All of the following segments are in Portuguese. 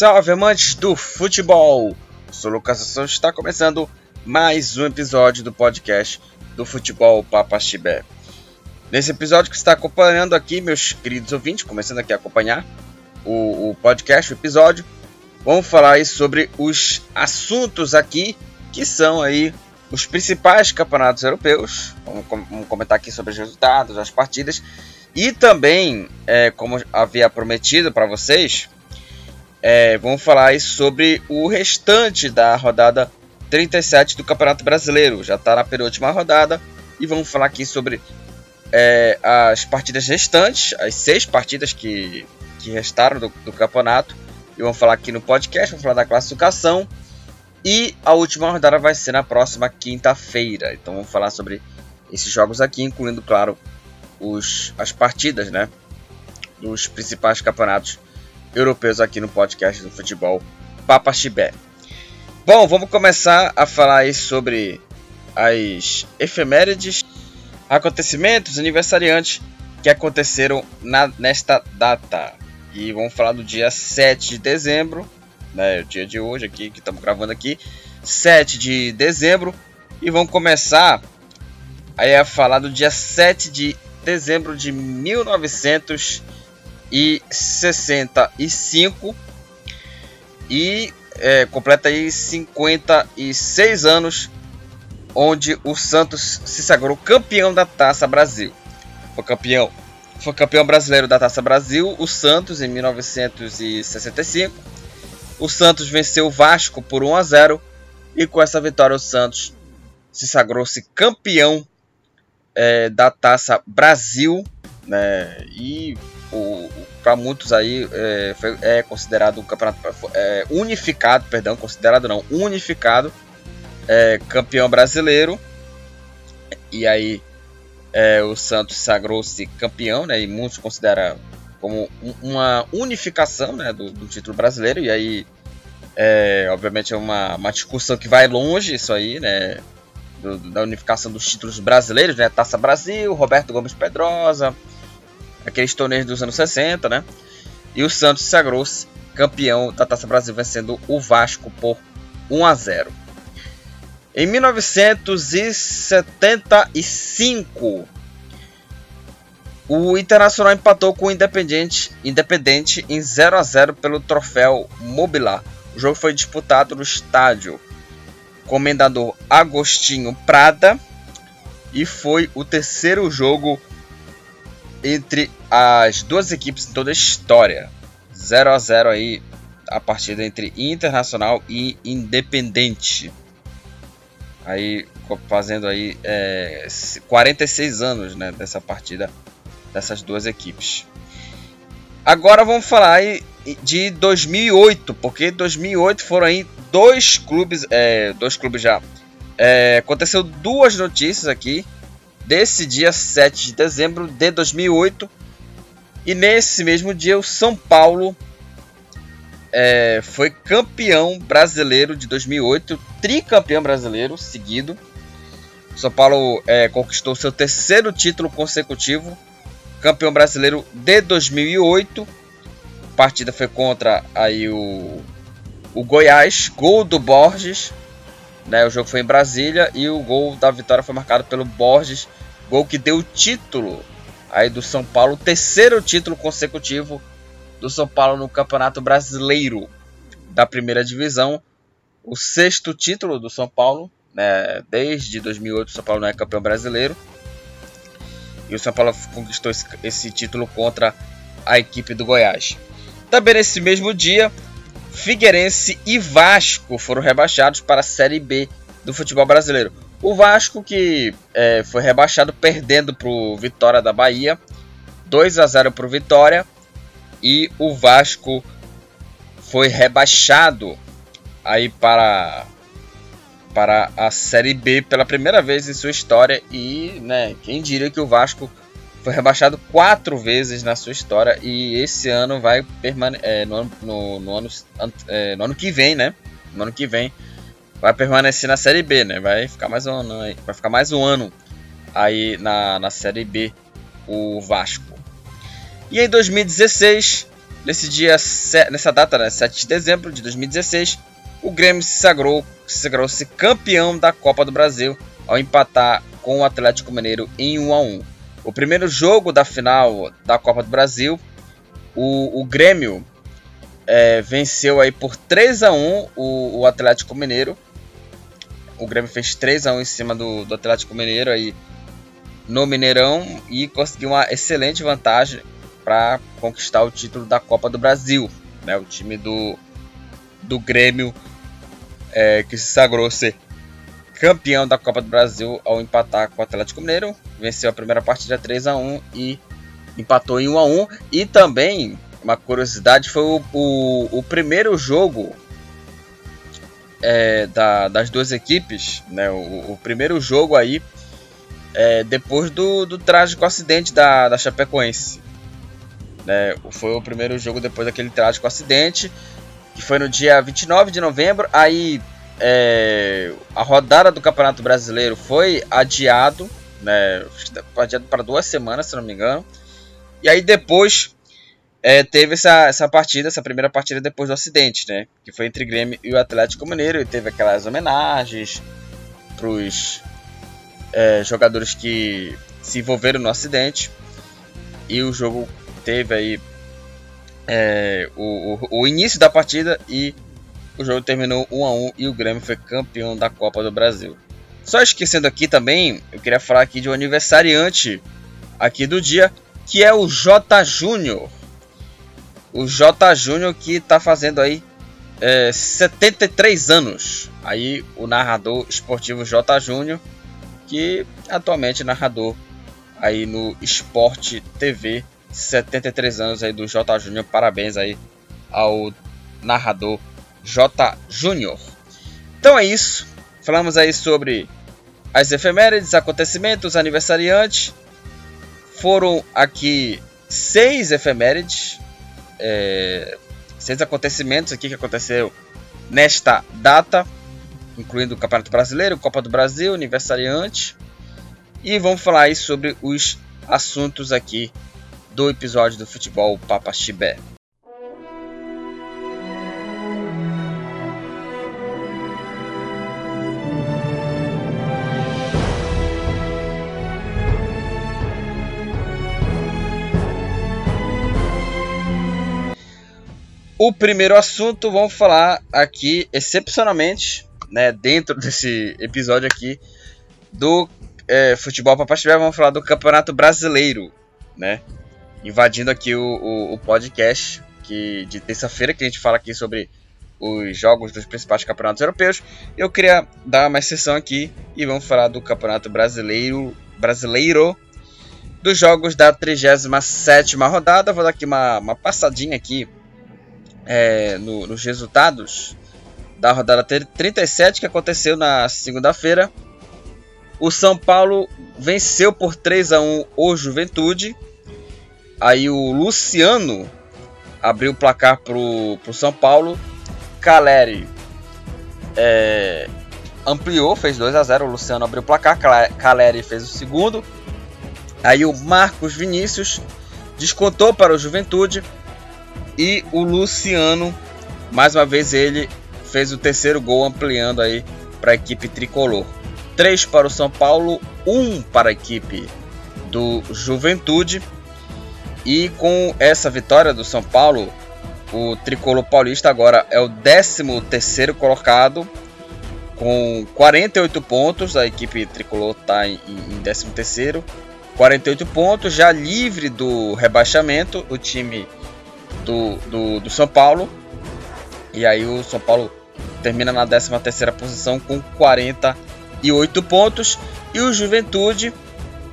Salve amantes do futebol! Sou Lucas Assunção está começando mais um episódio do podcast do Futebol Papaxibé. Nesse episódio que está acompanhando aqui, meus queridos ouvintes, começando aqui a acompanhar o, o podcast, o episódio, vamos falar aí sobre os assuntos aqui que são aí os principais campeonatos europeus. Vamos, vamos comentar aqui sobre os resultados, as partidas e também, é, como havia prometido para vocês, é, vamos falar sobre o restante da rodada 37 do Campeonato Brasileiro. Já está na penúltima rodada e vamos falar aqui sobre é, as partidas restantes, as seis partidas que, que restaram do, do campeonato. E vamos falar aqui no podcast, vamos falar da classificação. E a última rodada vai ser na próxima quinta-feira. Então vamos falar sobre esses jogos aqui, incluindo, claro, os, as partidas né, dos principais campeonatos europeus aqui no podcast do futebol Papa Chibé. Bom, vamos começar a falar aí sobre as efemérides, acontecimentos, aniversariantes que aconteceram na, nesta data. E vamos falar do dia 7 de dezembro, né, o dia de hoje aqui, que estamos gravando aqui, 7 de dezembro. E vamos começar aí a falar do dia 7 de dezembro de 1965 e é, completa aí 56 anos onde o Santos se sagrou campeão da Taça Brasil. Foi campeão, foi campeão brasileiro da Taça Brasil, o Santos em 1965. O Santos venceu o Vasco por 1 a 0 e com essa vitória o Santos se sagrou-se campeão é, da Taça Brasil, né? E para muitos aí é, é, considerado um campeonato é, unificado, perdão, considerado não, unificado, é, campeão brasileiro. E aí é, o Santos sagrou-se campeão, né? E muitos consideram como uma unificação, né, do, do título brasileiro. E aí, é, obviamente, é uma, uma discussão que vai longe isso aí, né? do, da unificação dos títulos brasileiros, né? Taça Brasil, Roberto Gomes Pedrosa, aqueles torneios dos anos 60, né? E o Santos sagrou-se campeão da Taça Brasil, vencendo o Vasco por 1 a 0. Em 1975, o Internacional empatou com o Independente, Independente em 0 a 0 pelo troféu Mobilar. O jogo foi disputado no estádio Comendador Agostinho Prada e foi o terceiro jogo entre as duas equipes em toda a história. 0 a 0 aí a partida entre Internacional e Independente. Aí fazendo aí é, 46 anos né, dessa partida dessas duas equipes. Agora vamos falar aí de 2008, porque 2008 foram aí dois clubes, é, dois clubes já. É, aconteceu duas notícias aqui desse dia 7 de dezembro de 2008 e nesse mesmo dia o São Paulo é, foi campeão brasileiro de 2008, tricampeão brasileiro seguido. São Paulo é, conquistou seu terceiro título consecutivo, campeão brasileiro de 2008 partida foi contra aí o, o Goiás, gol do Borges. Né, o jogo foi em Brasília e o gol da vitória foi marcado pelo Borges, gol que deu o título aí do São Paulo, terceiro título consecutivo do São Paulo no Campeonato Brasileiro da Primeira Divisão, o sexto título do São Paulo, né, desde 2008 o São Paulo não é campeão brasileiro. E o São Paulo conquistou esse, esse título contra a equipe do Goiás. Também nesse mesmo dia, Figueirense e Vasco foram rebaixados para a Série B do futebol brasileiro. O Vasco que é, foi rebaixado perdendo para o Vitória da Bahia, 2 a 0 para o Vitória, e o Vasco foi rebaixado aí para para a Série B pela primeira vez em sua história e, né, quem diria que o Vasco foi rebaixado quatro vezes na sua história e esse ano vai permanecer é, no, no, no, ano, é, no ano que vem, né? No ano que vem vai permanecer na Série B, né? Vai ficar mais um ano, vai ficar mais um ano aí na, na Série B o Vasco. E em 2016 Nesse dia, nessa data, né, 7 de dezembro de 2016, o Grêmio se sagrou, se sagrou -se campeão da Copa do Brasil ao empatar com o Atlético Mineiro em 1 a 1. O primeiro jogo da final da Copa do Brasil, o, o Grêmio é, venceu aí por 3 a 1 o, o, Atlético Mineiro. O Grêmio fez 3 a 1 em cima do, do Atlético Mineiro aí no Mineirão e conseguiu uma excelente vantagem para conquistar o título da Copa do Brasil. Né? O time do, do Grêmio é, que se sagrou ser campeão da Copa do Brasil ao empatar com o Atlético Mineiro. Venceu a primeira partida 3 a 1 e empatou em 1 a 1 E também, uma curiosidade, foi o, o, o primeiro jogo é, da, das duas equipes, né? o, o primeiro jogo aí é, depois do, do trágico acidente da, da Chapecoense. Né? Foi o primeiro jogo depois daquele trágico acidente, que foi no dia 29 de novembro. Aí é, a rodada do Campeonato Brasileiro foi adiado, né? adiado para duas semanas, se não me engano. E aí depois é, teve essa, essa partida, essa primeira partida depois do acidente, né? Que foi entre Grêmio e o Atlético Mineiro. E teve aquelas homenagens para os é, jogadores que se envolveram no acidente. E o jogo teve aí é, o, o, o, início da partida e o jogo terminou 1 a 1 e o Grêmio foi campeão da Copa do Brasil. Só esquecendo aqui também, eu queria falar aqui de um aniversariante aqui do dia, que é o J Júnior. O J Júnior que está fazendo aí é, 73 anos. Aí o narrador esportivo J Júnior, que atualmente é narrador aí no Esporte TV 73 anos aí do J Júnior. Parabéns aí ao narrador J Júnior. Então é isso. Falamos aí sobre as efemérides, acontecimentos, aniversariantes. Foram aqui seis efemérides, é, seis acontecimentos aqui que aconteceu nesta data, incluindo o Campeonato Brasileiro, Copa do Brasil, aniversariante. E vamos falar aí sobre os assuntos aqui do episódio do Futebol Papa Chibé. O primeiro assunto, vamos falar aqui, excepcionalmente, né, dentro desse episódio aqui, do é, Futebol Papa Chibé, vamos falar do Campeonato Brasileiro, né? invadindo aqui o, o, o podcast que, de terça-feira, que a gente fala aqui sobre os jogos dos principais campeonatos europeus. Eu queria dar uma exceção aqui e vamos falar do Campeonato Brasileiro, brasileiro dos jogos da 37 rodada. Vou dar aqui uma, uma passadinha aqui é, no, nos resultados da rodada 37 que aconteceu na segunda-feira. O São Paulo venceu por 3 a 1 o Juventude. Aí o Luciano abriu o placar pro, pro São Paulo. Caleri é, ampliou, fez 2 a 0 O Luciano abriu o placar. Caleri fez o segundo. Aí o Marcos Vinícius descontou para o Juventude. E o Luciano, mais uma vez, ele fez o terceiro gol, ampliando aí para a equipe tricolor. 3 para o São Paulo, 1 para a equipe do Juventude. E com essa vitória do São Paulo, o tricolor paulista agora é o 13º colocado com 48 pontos. A equipe tricolor está em, em 13º, 48 pontos, já livre do rebaixamento, o time do, do, do São Paulo. E aí o São Paulo termina na 13ª posição com 48 pontos. E o Juventude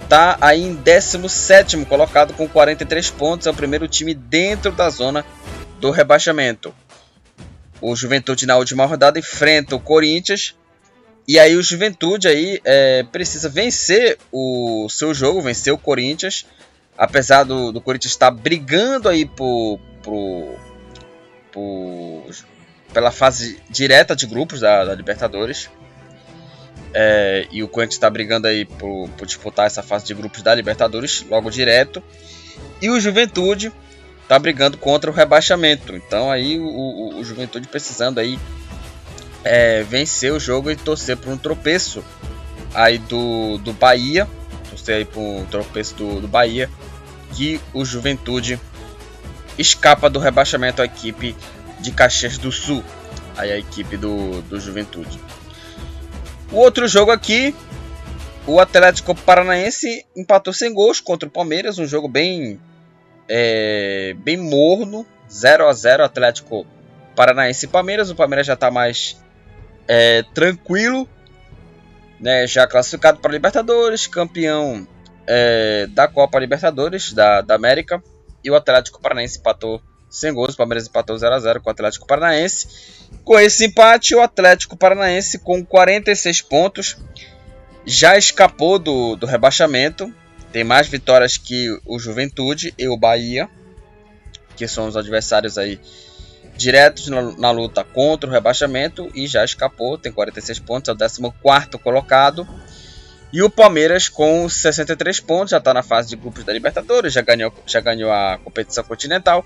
está aí em 17 colocado com 43 pontos. É o primeiro time dentro da zona do rebaixamento. O Juventude na última rodada enfrenta o Corinthians. E aí o Juventude aí é, precisa vencer o seu jogo, vencer o Corinthians. Apesar do, do Corinthians estar brigando aí por, por, por, pela fase direta de grupos da, da Libertadores. É, e o Corinthians está brigando aí por, por, disputar essa fase de grupos da Libertadores logo direto. E o Juventude tá brigando contra o rebaixamento. Então aí o, o, o Juventude precisando aí é, vencer o jogo e torcer por um tropeço aí do, do Bahia. Torcer aí por um tropeço do, do Bahia. Que o Juventude escapa do rebaixamento a equipe de Caxias do Sul. Aí a equipe do, do Juventude. O outro jogo aqui, o Atlético Paranaense empatou sem gols contra o Palmeiras, um jogo bem é, bem morno, 0 a 0 Atlético Paranaense e Palmeiras. O Palmeiras já está mais é, tranquilo, né, já classificado para Libertadores, campeão é, da Copa Libertadores da, da América. E o Atlético Paranaense empatou sem gols. O Palmeiras empatou 0 a 0 com o Atlético Paranaense. Com esse empate, o Atlético Paranaense com 46 pontos já escapou do, do rebaixamento. Tem mais vitórias que o Juventude e o Bahia, que são os adversários aí diretos na, na, luta contra o rebaixamento e já escapou, tem 46 pontos, é o 14 colocado. E o Palmeiras com 63 pontos, já está na fase de grupos da Libertadores, já ganhou, já ganhou a competição continental.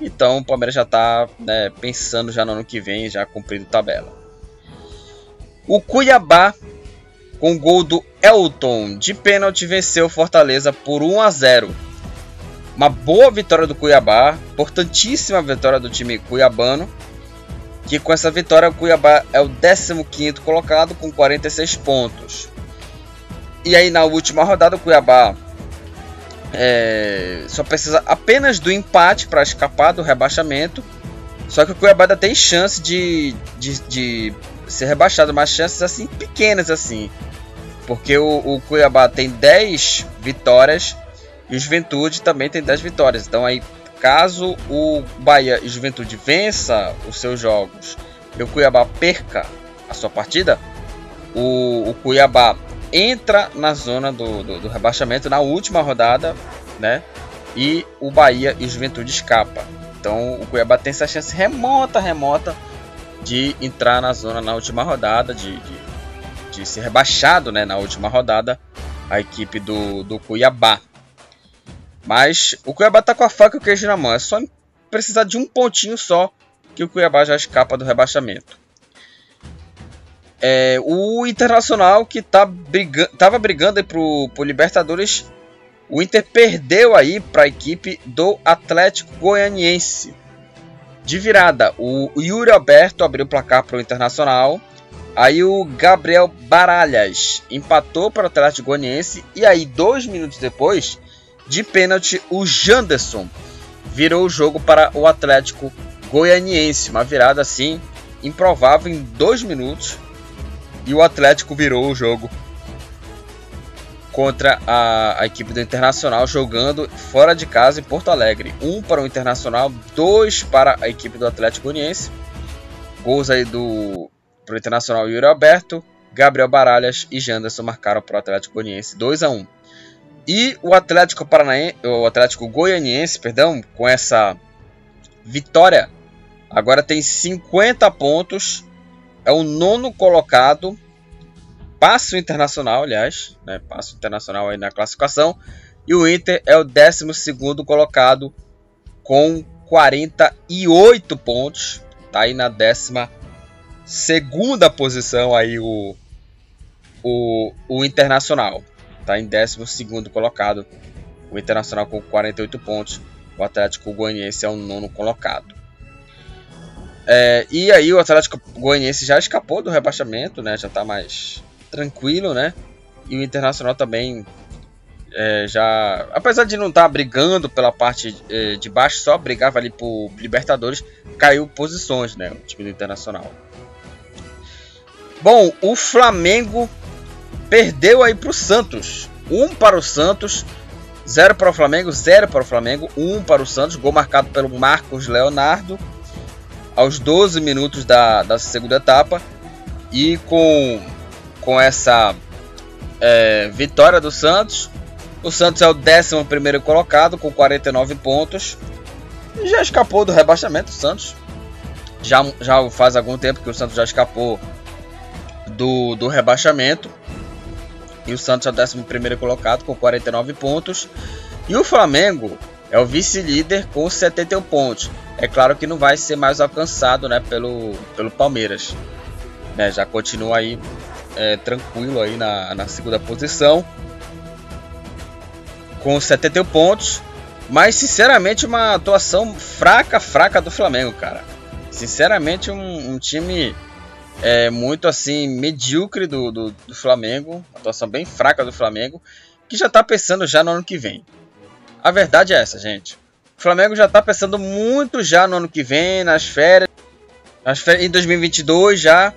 Então o Palmeiras já está né, pensando já no ano que vem, já cumprindo tabela. O Cuiabá, com gol do Elton de pênalti, venceu Fortaleza por 1 a 0. Uma boa vitória do Cuiabá, importantíssima vitória do time cuiabano. Que com essa vitória o Cuiabá é o 15 colocado com 46 pontos. E aí na última rodada o Cuiabá é, só precisa apenas do empate para escapar do rebaixamento. Só que o Cuiabá ainda tem chance de, de, de ser rebaixado, mas chances assim pequenas assim. Porque o, o, Cuiabá tem 10 vitórias e o Juventude também tem 10 vitórias. Então aí, caso o Bahia e o Juventude vença os seus jogos e o Cuiabá perca a sua partida, o, o Cuiabá entra na zona do, do, do, rebaixamento na última rodada, né? E o Bahia e o Juventude escapa. Então o Cuiabá tem essa chance remota, remota de entrar na zona na última rodada, de, de, de ser rebaixado né, na última rodada, a equipe do, do Cuiabá. Mas o Cuiabá tá com a faca e o queijo na mão. É só precisar de um pontinho só que o Cuiabá já escapa do rebaixamento. É, o Internacional que tá briga tava brigando aí pro, pro Libertadores, o Inter perdeu aí para a equipe do Atlético Goianiense. De virada, o Yuri Alberto abriu o placar para o Internacional. Aí o Gabriel Baralhas empatou para o Atlético Goianiense. E aí, dois minutos depois, de pênalti, o Janderson virou o jogo para o Atlético Goianiense. Uma virada assim improvável em dois minutos e o Atlético virou o jogo contra a, a, equipe do Internacional jogando fora de casa em Porto Alegre. Um para o Internacional, dois para a equipe do Atlético Goianiense. Gols aí do pro Internacional Yuri Alberto, Gabriel Baralhas e Janderson marcaram para o Atlético Goianiense 2 a 1. E o Atlético Paranaense, o Atlético Goianiense, perdão, com essa vitória, agora tem 50 pontos é o nono colocado. Passa o Internacional, aliás, né? Passa o Internacional aí na classificação. E o Inter é o décimo segundo colocado com 48 pontos. Tá aí na décima segunda posição aí o, o, o Internacional. Tá em décimo segundo colocado. O Internacional com 48 pontos. O Atlético Goianiense é o nono colocado. É, e aí o Atlético Goianiense já escapou do rebaixamento, né? Já está mais tranquilo, né? E o Internacional também é, já, apesar de não estar tá brigando pela parte é, de baixo, só brigava ali por Libertadores, caiu posições, né? O time do Internacional. Bom, o Flamengo perdeu aí para o Santos. Um para o Santos, zero para o Flamengo, zero para o Flamengo, um para o Santos. Gol marcado pelo Marcos Leonardo aos 12 minutos da, da segunda etapa. E com, com essa é, vitória do Santos, o Santos é o 11 colocado com 49 pontos. E já escapou do rebaixamento, o Santos. Já, já faz algum tempo que o Santos já escapou do, do rebaixamento. E o Santos é o 11 colocado com 49 pontos. E o Flamengo é o vice-líder com 71 pontos. É claro que não vai ser mais alcançado né, pelo, pelo Palmeiras. Né, já continua aí é, tranquilo aí na, na segunda posição. Com 71 pontos. Mas sinceramente uma atuação fraca, fraca do Flamengo, cara. Sinceramente um, um time é, muito assim medíocre do, do, do Flamengo. Atuação bem fraca do Flamengo. Que já tá pensando já no ano que vem. A verdade é essa, gente. O Flamengo já tá pensando muito já no ano que vem, nas férias. Nas férias em 2022 já.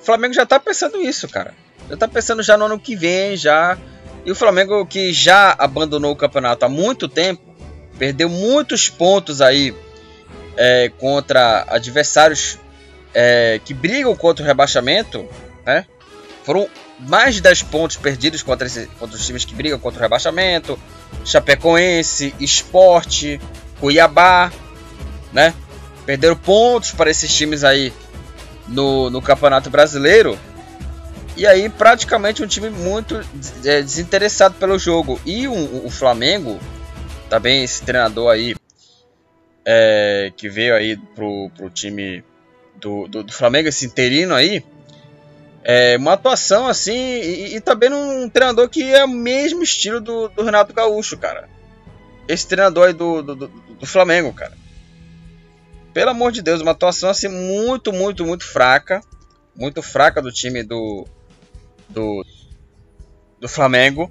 O Flamengo já tá pensando isso, cara. Já tá pensando já no ano que vem, já. E o Flamengo que já abandonou o campeonato há muito tempo, perdeu muitos pontos aí é, contra adversários é, que brigam contra o rebaixamento, né? Foram mais de 10 pontos perdidos contra, esse, contra os times que brigam contra o rebaixamento. Chapecoense, Esporte, Cuiabá, né? Perderam pontos para esses times aí no, no Campeonato Brasileiro. E aí, praticamente um time muito é, desinteressado pelo jogo. E o, o Flamengo, também esse treinador aí, é, que veio aí pro, pro time do, do, do Flamengo, esse interino aí, é, uma atuação assim, e, e, também num treinador que é o mesmo estilo do, do Renato Gaúcho, cara. Esse treinador aí do, do, do, do Flamengo, cara. Pelo amor de Deus, uma atuação assim muito, muito, muito fraca. Muito fraca do time do, do, do Flamengo.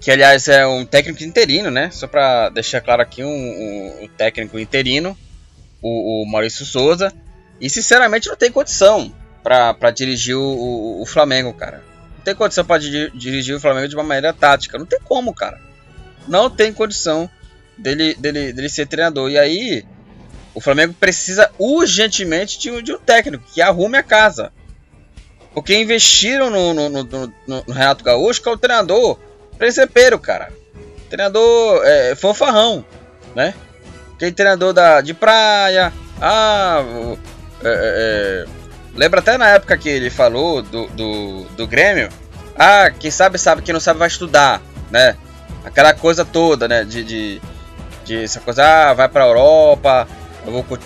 Que aliás é um técnico interino, né? Só pra deixar claro aqui, um, um, um técnico interino, o, o Maurício Souza. E sinceramente não tem condição para dirigir o, o, Flamengo, cara. Não tem condição para dirigir o Flamengo de uma maneira tática. Não tem como, cara. Não tem condição dele, dele, dele ser treinador. E aí, o Flamengo precisa urgentemente de um, de um técnico que arrume a casa. Porque investiram no, no, no, no, Renato Gaúcho, que é o treinador presepeiro, cara. Treinador é, fanfarrão, né? Aquele treinador da, de praia. Ah, é, é, é Lembra até na época que ele falou do, do, do Grêmio. Ah, quem sabe sabe, quem não sabe vai estudar, né? Aquela coisa toda, né? De, de, de essa coisa, ah, vai pra Europa, eu vou,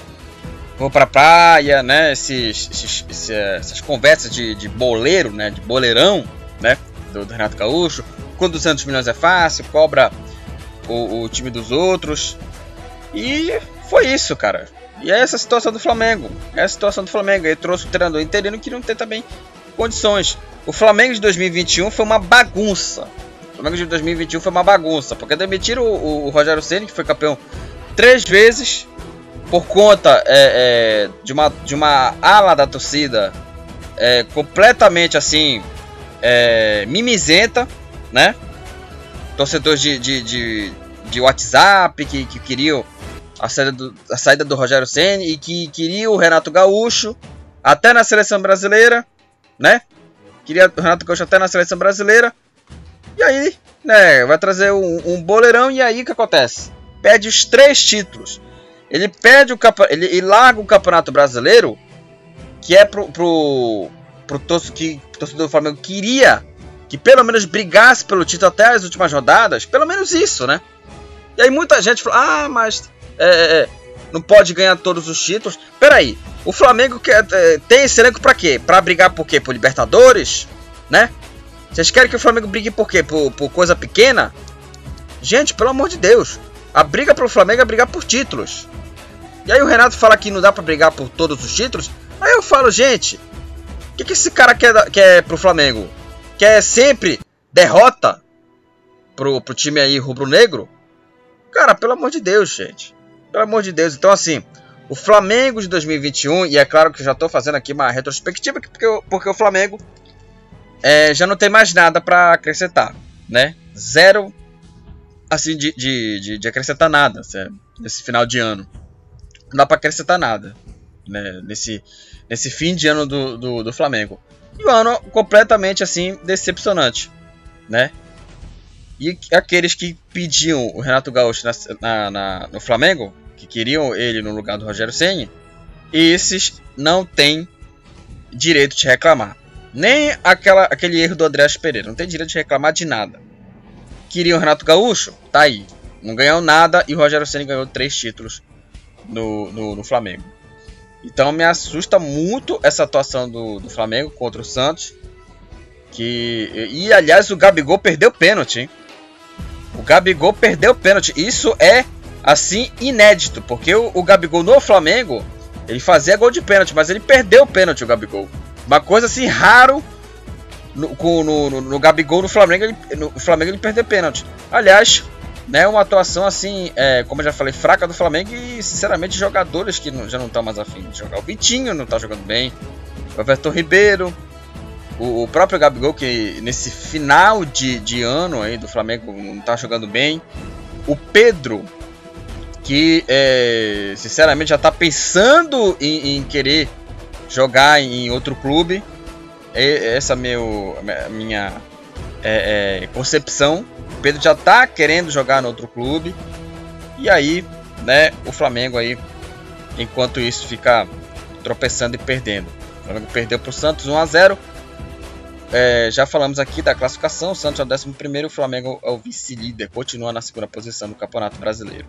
vou pra praia, né? Esses, esses, esses essas conversas de, de boleiro, né? De boleirão, né? Do, do Renato Gaúcho. Com 200 milhões é fácil, cobra o, o time dos outros. E foi isso, cara. E é essa a situação do Flamengo. É a situação do Flamengo. Ele trouxe o treinador interino que não tem também condições. O Flamengo de 2021 foi uma bagunça. O Flamengo de 2021 foi uma bagunça. Porque demitiram o, o, Rogério Ceni que foi campeão três vezes, por conta é, é, de, uma, de uma ala da torcida é, completamente assim, é, mimizenta, né? Torcedores de, de, de, de WhatsApp que, que queriam a saída do, a saída do Rogério Ceni e que queria o Renato Gaúcho até na seleção brasileira, né? Queria o Renato Gaúcho até na seleção brasileira. E aí, né, vai trazer um, um boleirão e aí o que acontece? Pede os três títulos. Ele pede o ele, ele larga o Campeonato Brasileiro, que é pro pro, pro torcedor, que, torcedor do Flamengo queria que pelo menos brigasse pelo título até as últimas rodadas, pelo menos isso, né? E aí muita gente falou: "Ah, mas é, é, é, não pode ganhar todos os títulos. Peraí, o Flamengo quer, é, tem esse elenco pra quê? Pra brigar por quê? Por Libertadores? Né? Vocês querem que o Flamengo brigue por quê? Por, por coisa pequena? Gente, pelo amor de Deus. A briga pro Flamengo é brigar por títulos. E aí o Renato fala que não dá para brigar por todos os títulos. Aí eu falo, gente, o que, que esse cara quer, quer pro Flamengo? Quer sempre derrota pro, pro time aí rubro-negro? Cara, pelo amor de Deus, gente. Pelo amor de Deus. Então, assim, o Flamengo de 2021, e é claro que já estou fazendo aqui uma retrospectiva, porque, porque o Flamengo é, já não tem mais nada para acrescentar, né? Zero, assim, de, de, de, de acrescentar nada nesse final de ano. Não dá para acrescentar nada né? nesse, nesse fim de ano do, do, do Flamengo. E o ano completamente, assim, decepcionante, né? E aqueles que pediam o Renato Gaúcho na, na, na, no Flamengo que queriam ele no lugar do Rogério Ceni, esses não têm direito de reclamar. Nem aquela, aquele erro do André Pereira, não tem direito de reclamar de nada. Queriam o Renato Gaúcho? Tá aí. Não ganhou nada e o Rogério Ceni ganhou três títulos no, no, no, Flamengo. Então me assusta muito essa atuação do, do Flamengo contra o Santos. Que, e aliás, o Gabigol perdeu pênalti. Hein? O Gabigol perdeu pênalti. Isso é assim inédito, porque o, o Gabigol no Flamengo ele fazia gol de pênalti, mas ele perdeu o pênalti, o Gabigol. Uma coisa assim raro no, no, no, no Gabigol no Flamengo, ele, no Flamengo ele perdeu pênalti. Aliás, né, uma atuação assim, é, como eu já falei, fraca do Flamengo e sinceramente jogadores que não, já não estão mais afim de jogar. O Vitinho não está jogando bem, o Everton Ribeiro, o, o, próprio Gabigol que nesse final de, de ano aí do Flamengo não está jogando bem. O Pedro que é, sinceramente já está pensando em, em, querer jogar em outro clube. essa meu, minha é, é, concepção. O Pedro já está querendo jogar no outro clube. E aí, né, o Flamengo aí, enquanto isso, fica tropeçando e perdendo. O Flamengo perdeu para o Santos 1 a 0 é, já falamos aqui da classificação. O Santos é o 11 e o Flamengo é o vice-líder, continua na segunda posição do Campeonato Brasileiro.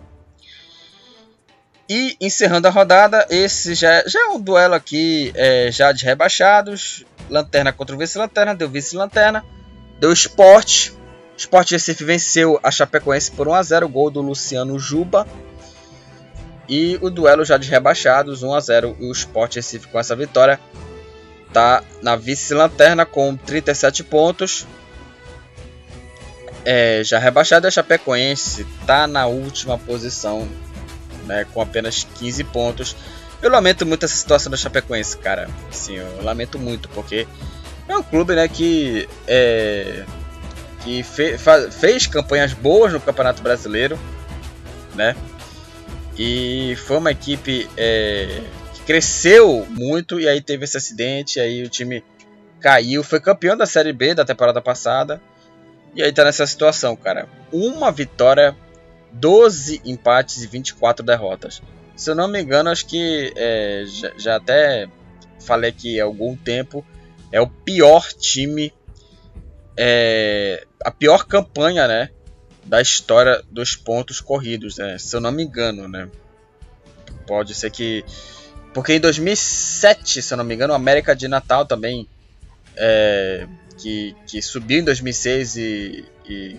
E encerrando a rodada, esse já, já é um duelo aqui é, já de rebaixados. Lanterna contra o vice-lanterna, deu vice-lanterna. Deu esporte. Sport Recife venceu a Chapecoense por 1 a 0 gol do Luciano Juba. E o duelo já de rebaixados, 1 a 0 E o Sport Recife com essa vitória tá na vice-lanterna com 37 pontos. É, já rebaixado a Chapecoense tá na última posição né, com apenas 15 pontos. Eu lamento muito essa situação da Chapecoense, cara. Sim, eu lamento muito, porque é um clube né, que, é, que fe, fez campanhas boas no Campeonato Brasileiro, né? E foi uma equipe é, que cresceu muito e aí teve esse acidente, aí o time caiu, foi campeão da Série B da temporada passada. E aí tá nessa situação, cara. Uma vitória 12 empates e 24 derrotas. Se eu não me engano, acho que é, já, já, até falei aqui há algum tempo, é o pior time, é, a pior campanha, né, da história dos pontos corridos, né, se eu não me engano, né. Pode ser que, porque em 2007, se eu não me engano, o América de Natal também, é, que, que subiu em 2006 e, e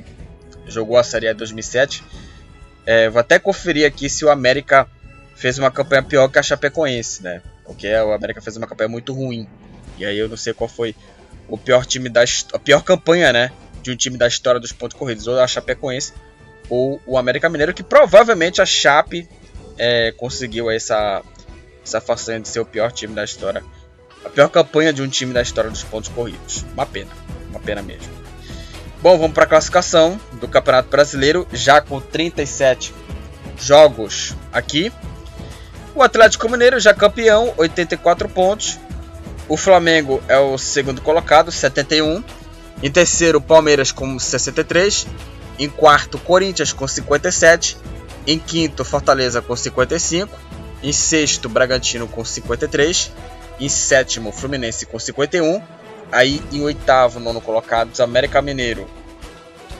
jogou a Série A em 2007 é, vou até conferir aqui se o América fez uma campanha pior que a Chapecoense, né? Porque o América fez uma campanha muito ruim. E aí eu não sei qual foi o pior time da a pior campanha, né, de um time da história dos pontos corridos, ou a Chapecoense ou o América Mineiro, que provavelmente a Chape é, conseguiu essa essa façanha de ser o pior time da história, a pior campanha de um time da história dos pontos corridos. Uma pena, uma pena mesmo. Bom, vamos para a classificação do Campeonato Brasileiro, já com 37 jogos aqui. O Atlético Mineiro já campeão, 84 pontos. O Flamengo é o segundo colocado, 71. Em terceiro, Palmeiras com 63. Em quarto, Corinthians com 57. Em quinto, Fortaleza com 55. Em sexto, Bragantino com 53. Em sétimo, Fluminense com 51. Aí em oitavo, nono colocados, América Mineiro,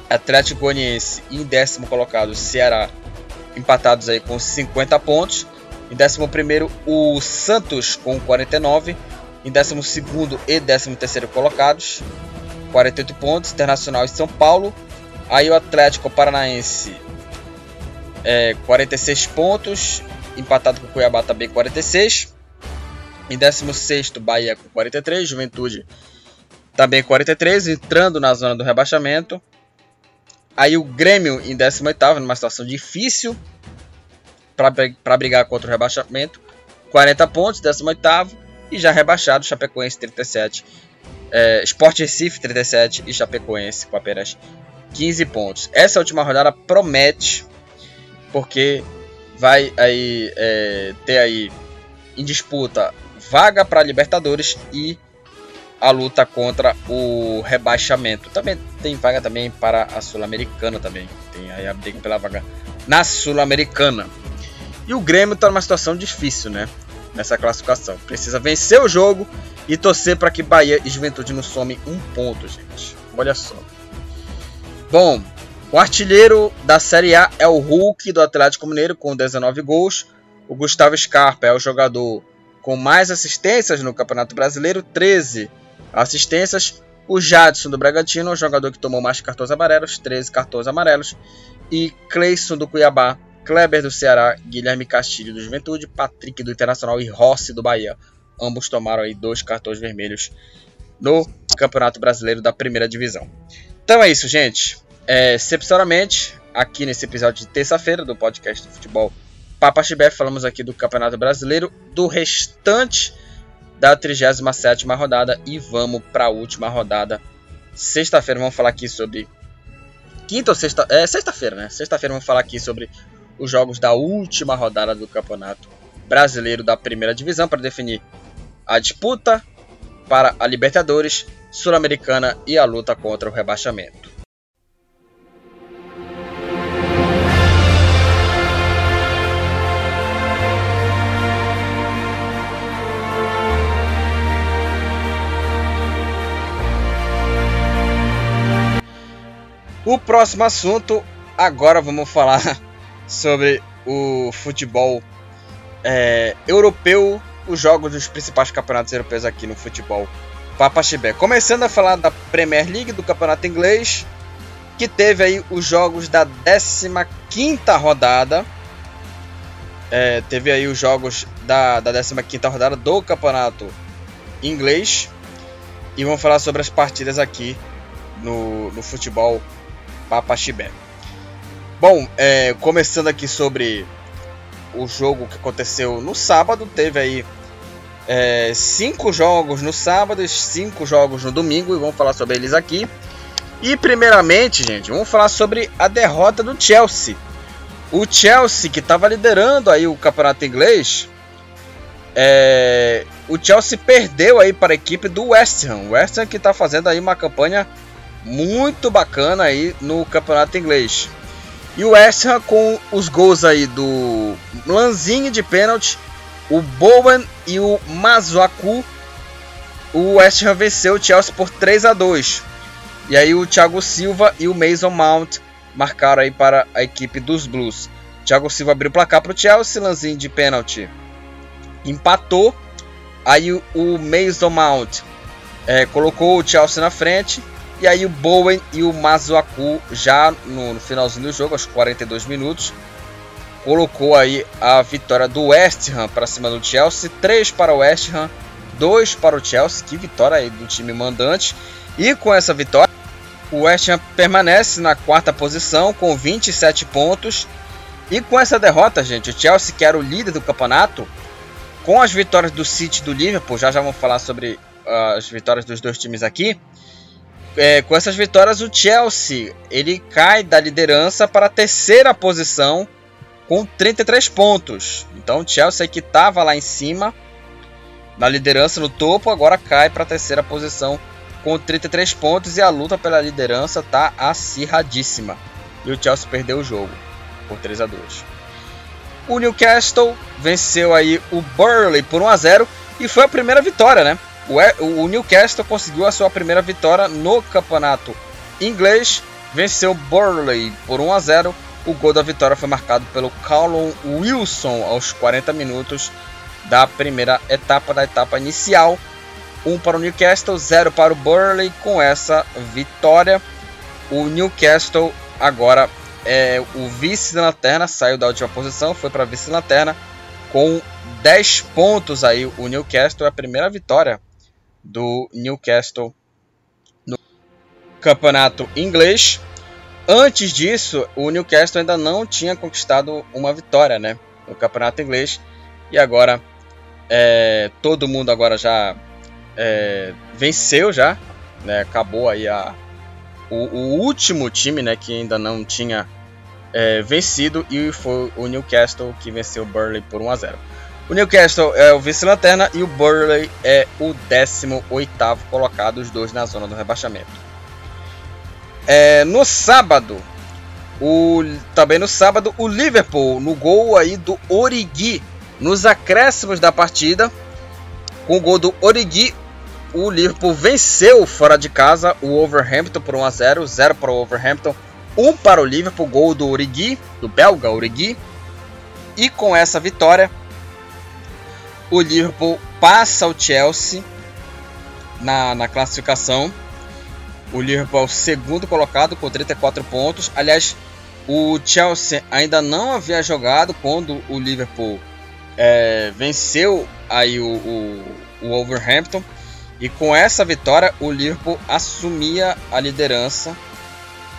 Atlético Goianiense e em décimo colocado, Ceará, empatados aí com 50 pontos. Em décimo primeiro, o Santos com 49. Em décimo segundo e décimo terceiro colocados, 48 pontos. Internacional e São Paulo. Aí o Atlético Paranaense, é, 46 pontos. Empatado com o Cuiabá também 46. Em 16, Bahia com 43. Juventude também 43, entrando na zona do rebaixamento. Aí o Grêmio em 18, numa situação difícil para brigar contra o rebaixamento. 40 pontos, 18 e já rebaixado, Chapecoense 37. É, Sport Recife 37 e Chapecoense com apenas 15 pontos. Essa última rodada promete, porque vai aí é, ter aí em disputa vaga para Libertadores e a luta contra o rebaixamento. Também tem vaga também para a Sul-Americana também. Tem aí a briga pela vaga na Sul-Americana. E o Grêmio está numa situação difícil, né? Nessa classificação. Precisa vencer o jogo e torcer para que Bahia e Juventude não somem um ponto, gente. Olha só. Bom, O artilheiro da Série A é o Hulk do Atlético Mineiro com 19 gols. O Gustavo Scarpa é o jogador com mais assistências no Campeonato Brasileiro, 13 assistências. O Jadson do Bragantino, o jogador que tomou mais cartões amarelos, 13 cartões amarelos. E Cleison do Cuiabá, Kleber do Ceará, Guilherme Castilho do Juventude, Patrick do Internacional e Rossi do Bahia. Ambos tomaram aí dois cartões vermelhos no Campeonato Brasileiro da Primeira Divisão. Então é isso, gente. É, excepcionalmente, aqui nesse episódio de terça-feira do podcast do futebol Papa Chibé, falamos aqui do Campeonato Brasileiro, do restante da 37 rodada e vamos para a última rodada. Sexta-feira vamos falar aqui sobre quinta ou sexta, é sexta-feira, né? Sexta-feira vamos falar aqui sobre os jogos da última rodada do Campeonato Brasileiro da Primeira Divisão para definir a disputa para a Libertadores, Sul-Americana e a luta contra o rebaixamento. O próximo assunto, agora vamos falar sobre o futebol é, europeu, os jogos dos principais campeonatos europeus aqui no futebol Papaxibé. Começando a falar da Premier League, do campeonato inglês, que teve aí os jogos da 15ª rodada. É, teve aí os jogos da, da 15ª rodada do campeonato inglês. E vamos falar sobre as partidas aqui no, no futebol Papaxibé. Bom, é, começando aqui sobre o jogo que aconteceu no sábado, teve aí é, cinco jogos no sábado e cinco jogos no domingo, e vamos falar sobre eles aqui. E primeiramente, gente, vamos falar sobre a derrota do Chelsea. O Chelsea que estava liderando aí o campeonato inglês, é, o Chelsea perdeu aí para a equipe do West Ham. O West Ham que está fazendo aí uma campanha muito bacana aí no campeonato inglês. E o West Ham com os gols aí do Lanzini de pênalti, o Bowen e o Mazuaku. O West Ham venceu o Chelsea por 3 a 2. E aí o Thiago Silva e o Mason Mount marcaram aí para a equipe dos Blues. Thiago Silva abriu o placar para o Chelsea, Lanzini de pênalti empatou. Aí o, Mason Mount é, colocou o Chelsea na frente e aí o Bowen e o Mazuaku já no, finalzinho do jogo, aos 42 minutos, colocou aí a vitória do West Ham para cima do Chelsea, 3 para o West Ham, 2 para o Chelsea, que vitória aí do time mandante. E com essa vitória, o West Ham permanece na quarta posição com 27 pontos. E com essa derrota, gente, o Chelsea, que era o líder do campeonato, com as vitórias do City e do Liverpool, já já vamos falar sobre uh, as vitórias dos dois times aqui é, com essas vitórias, o Chelsea ele cai da liderança para a terceira posição com 33 pontos. Então, o Chelsea que estava lá em cima, na liderança no topo, agora cai para a terceira posição com 33 pontos e a luta pela liderança está acirradíssima. E o Chelsea perdeu o jogo por 3 a 2. O Newcastle venceu aí o Burley por 1 a 0 e foi a primeira vitória, né? O Newcastle conseguiu a sua primeira vitória no campeonato inglês, venceu Burley por 1 a 0. O gol da vitória foi marcado pelo Callum Wilson aos 40 minutos da primeira etapa da etapa inicial. 1 para o Newcastle, 0 para o Burley. Com essa vitória, o Newcastle agora é o vice-lanterna, saiu da última posição, foi para vice-lanterna com 10 pontos aí. O Newcastle é a primeira vitória do Newcastle no campeonato inglês. Antes disso, o Newcastle ainda não tinha conquistado uma vitória, né, no campeonato inglês. E agora é, todo mundo agora já é, venceu já, né, acabou aí a o, o, último time, né, que ainda não tinha é, vencido e foi o Newcastle que venceu o Burnley por 1 a 0. O Newcastle é o vice-lanterna e o Burley é o 18 colocado, os dois na zona do rebaixamento. É, no sábado, o, também no sábado, o Liverpool no gol aí do Origi, nos acréscimos da partida, com o gol do Origi, o Liverpool venceu fora de casa o Overhampton por 1 a 0, 0 para o Overhampton. um para o Liverpool, gol do Origi, do belga Origi. E com essa vitória, o Liverpool passa o Chelsea na, na classificação. O Liverpool é o segundo colocado com 34 pontos. Aliás, o Chelsea ainda não havia jogado quando o Liverpool é, venceu aí o, o, o Wolverhampton. E com essa vitória, o Liverpool assumia a liderança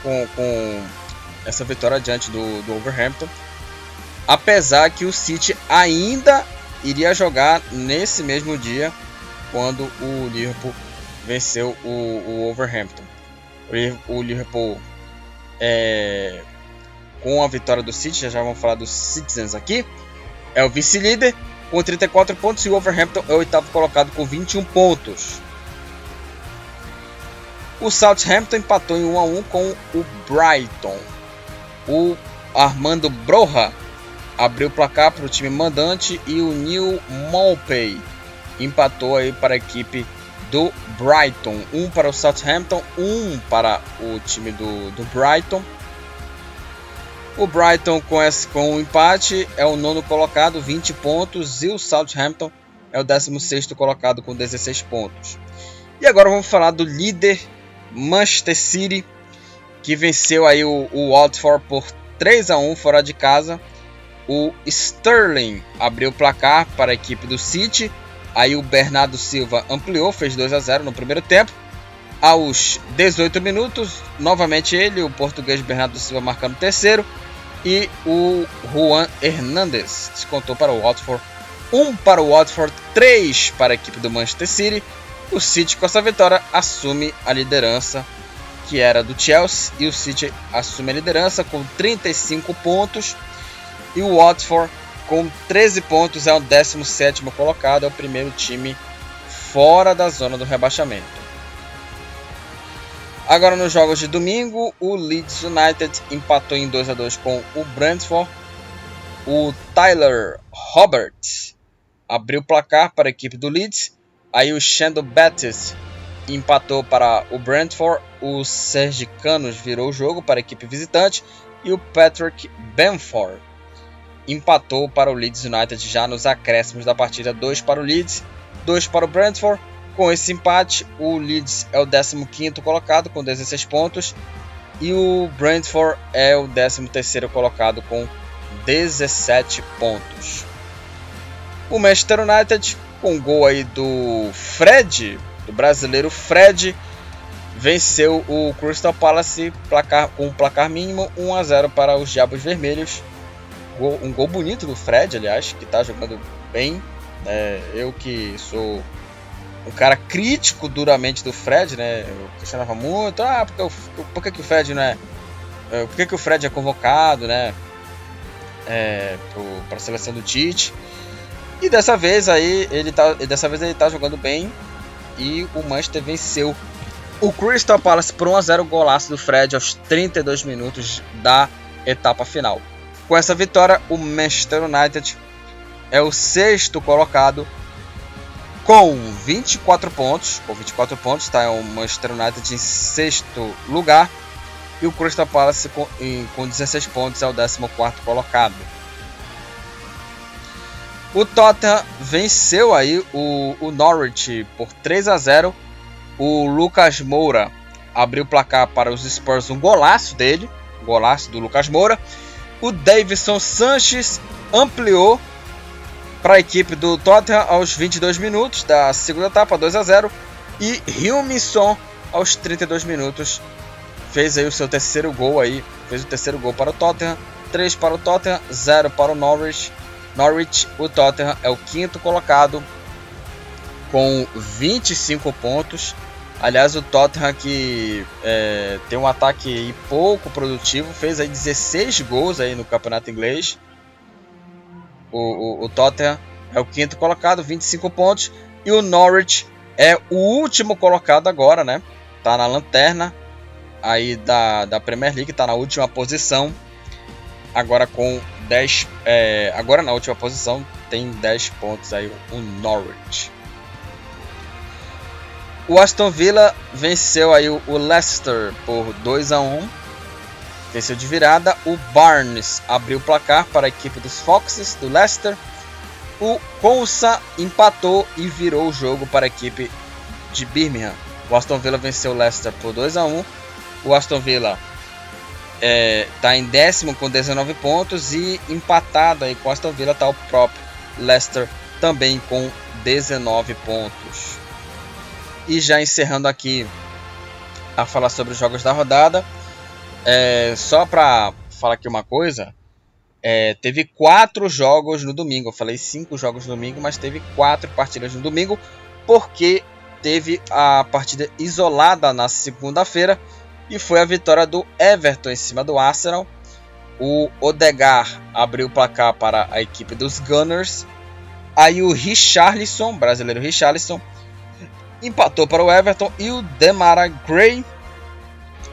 com, com essa vitória diante do, do Wolverhampton. Apesar que o City ainda iria jogar nesse mesmo dia quando o Liverpool venceu o, o Wolverhampton. O, Liverpool é, com a vitória do City, já, já vamos falar dos Citizens aqui, é o vice-líder com 34 pontos e o Wolverhampton é o oitavo colocado com 21 pontos. O Southampton empatou em 1 a 1 com o Brighton. O Armando Broha abriu o placar para o time mandante e o Neil Maupay empatou aí para a equipe do Brighton. Um para o Southampton, um para o time do, do Brighton. O Brighton com, esse, com o um empate é o nono colocado, 20 pontos, e o Southampton é o 16 colocado com 16 pontos. E agora vamos falar do líder Manchester City, que venceu aí o, o Watford por 3 a 1 fora de casa. O Sterling abriu o placar para a equipe do City. Aí o Bernardo Silva ampliou, fez 2 a 0 no primeiro tempo. Aos 18 minutos, novamente ele, o português Bernardo Silva marcando o terceiro e o Juan Hernandes descontou para o Watford. 1 um para o Watford, 3 para a equipe do Manchester City. O City, com essa vitória, assume a liderança que era do Chelsea. E o City assume a liderança com 35 pontos. E o Watford, com 13 pontos, é o 17 colocado. É o primeiro time fora da zona do rebaixamento. Agora nos jogos de domingo, o Leeds United empatou em 2 a 2 com o Brentford. O Tyler Roberts abriu o placar para a equipe do Leeds. Aí o Shando Bettis empatou para o Brentford. O Sergicanos virou o jogo para a equipe visitante. E o Patrick Benford empatou para o Leeds United já nos acréscimos da partida. 2 para o Leeds, 2 para o Brentford. Com esse empate, o Leeds é o 15º colocado com 16 pontos e o Brentford é o 13º colocado com 17 pontos. O Manchester United, com gol aí do Fred, do brasileiro Fred, venceu o Crystal Palace com um placar mínimo 1 a 0 para os Diabos Vermelhos. Um gol bonito do Fred, aliás, que está jogando bem. É, eu que sou um cara crítico duramente do Fred, né? Eu questionava muito, ah, porque, por que, que o Fred não é. é por que, que o Fred é convocado, né? É, para a seleção do Tite. E dessa vez aí ele tá, dessa vez ele tá jogando bem e o Manchester venceu o Crystal Palace por 1 a 0 golaço do Fred aos 32 minutos da etapa final. Com essa vitória, o Manchester United é o sexto colocado com 24 pontos. Com 24 pontos, está o Manchester United em sexto lugar. E o Crystal Palace com, em, com 16 pontos é o 14 colocado. O Tottenham venceu aí o, o Norwich por 3 a 0. O Lucas Moura abriu o placar para os Spurs, um golaço dele, golaço do Lucas Moura. O Davidson Sanches ampliou para a equipe do Tottenham aos 22 minutos da segunda etapa, 2 a 0. E Hilmisson aos 32 minutos fez aí o seu terceiro gol aí, fez o terceiro gol para o Tottenham, 3 para o Tottenham, 0 para o Norwich. Norwich, o Tottenham é o quinto colocado com 25 pontos. Aliás, o Tottenham que é, tem um ataque pouco produtivo, fez aí 16 gols aí no campeonato inglês o, o, o Tottenham é o quinto colocado, 25 pontos. E o Norwich é o último colocado agora, né? Tá na lanterna aí da, da Premier League, tá na última posição. Agora com 10. É, agora na última posição tem 10 pontos aí o Norwich. O Aston Villa venceu aí o, Leicester por 2 a 1 venceu de virada. O Barnes abriu o placar para a equipe dos Foxes do Leicester. O Consa empatou e virou o jogo para a equipe de Birmingham. O Aston Villa venceu o Leicester por 2 a 1. O Aston Villa está é, tá em décimo com 19 pontos e empatado aí com o Aston Villa está o próprio Leicester também com 19 pontos. E já encerrando aqui a falar sobre os jogos da rodada, é, só para falar aqui uma coisa, é, teve quatro jogos no domingo. Eu falei cinco jogos no domingo, mas teve quatro partidas no domingo, porque teve a partida isolada na segunda-feira e foi a vitória do Everton em cima do Arsenal. O Odegar abriu o placar para a equipe dos Gunners. Aí o Richarlison, brasileiro Richarlison, empatou para o Everton e o Demara Gray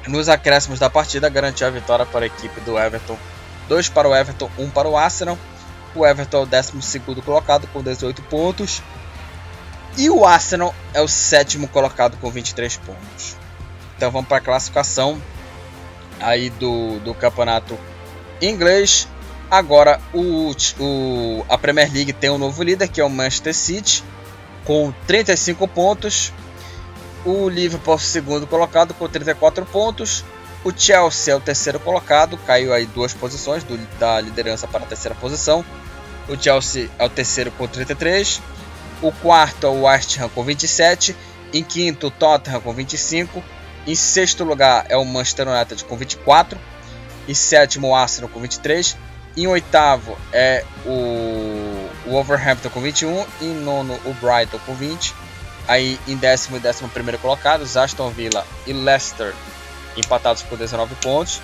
nos acréscimos da partida garantiu a vitória para a equipe do Everton. 2 para o Everton, 1 um para o Arsenal. O Everton é o 12 colocado com 18 pontos. E o Arsenal é o sétimo colocado com 23 pontos. Então vamos para a classificação aí do, do campeonato inglês. Agora o, o, a Premier League tem um novo líder que é o Manchester City com 35 pontos. O Liverpool segundo colocado com 34 pontos. O Chelsea é o terceiro colocado, caiu aí duas posições do, da liderança para a terceira posição. O Chelsea é o terceiro com 33. O quarto é o West Ham com 27. Em quinto, o Tottenham com 25. Em sexto lugar é o Manchester United com 24. Em sétimo, o Arsenal com 23. Em oitavo é o, o Wolverhampton com 21. Em nono, o Brighton com 20. Aí em décimo e décimo primeiro colocados, Aston Villa e Leicester empatados por 19 pontos.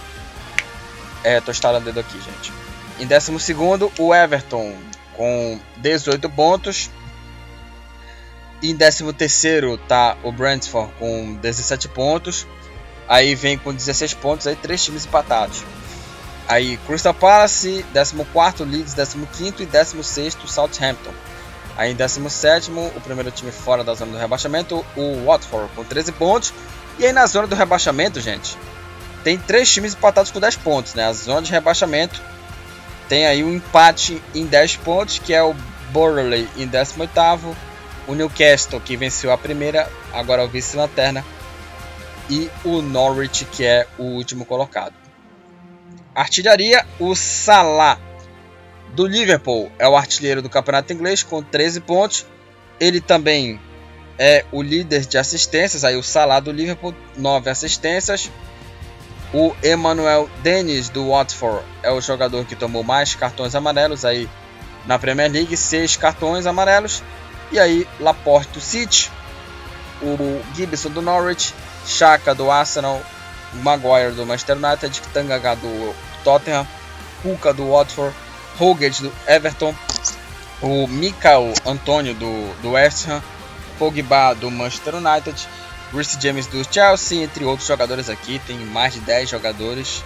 É, tô estalando o dedo aqui, gente. Em décimo segundo, o Everton com 18 pontos. Em 13 terceiro tá o Brentford com 17 pontos. Aí vem com 16 pontos, aí três times empatados. Aí Crystal Palace, 14º, Leeds, 15º e 16º, Southampton. Aí em 17 o primeiro time fora da zona do rebaixamento, o Watford com 13 pontos. E aí na zona do rebaixamento, gente, tem três times empatados com 10 pontos, né? A zona de rebaixamento tem aí um empate em 10 pontos, que é o Burley em 18º, o Newcastle, que venceu a primeira, agora é o vice-lanterna, e o Norwich, que é o último colocado. Artilharia, o Salah do Liverpool é o artilheiro do campeonato inglês com 13 pontos. Ele também é o líder de assistências, aí o Salah do Liverpool, 9 assistências. O Emmanuel Dennis do Watford é o jogador que tomou mais cartões amarelos aí na Premier League, 6 cartões amarelos. E aí, Laporte do City, o Gibson do Norwich, Chaka do Arsenal, Maguire do Manchester United, Tanganga do Tottenham, Kuka do Watford, Hoggett do Everton, o Michael Antônio do, do West Ham, Pogba do Manchester United, Reece James do Chelsea, entre outros jogadores aqui. Tem mais de 10 jogadores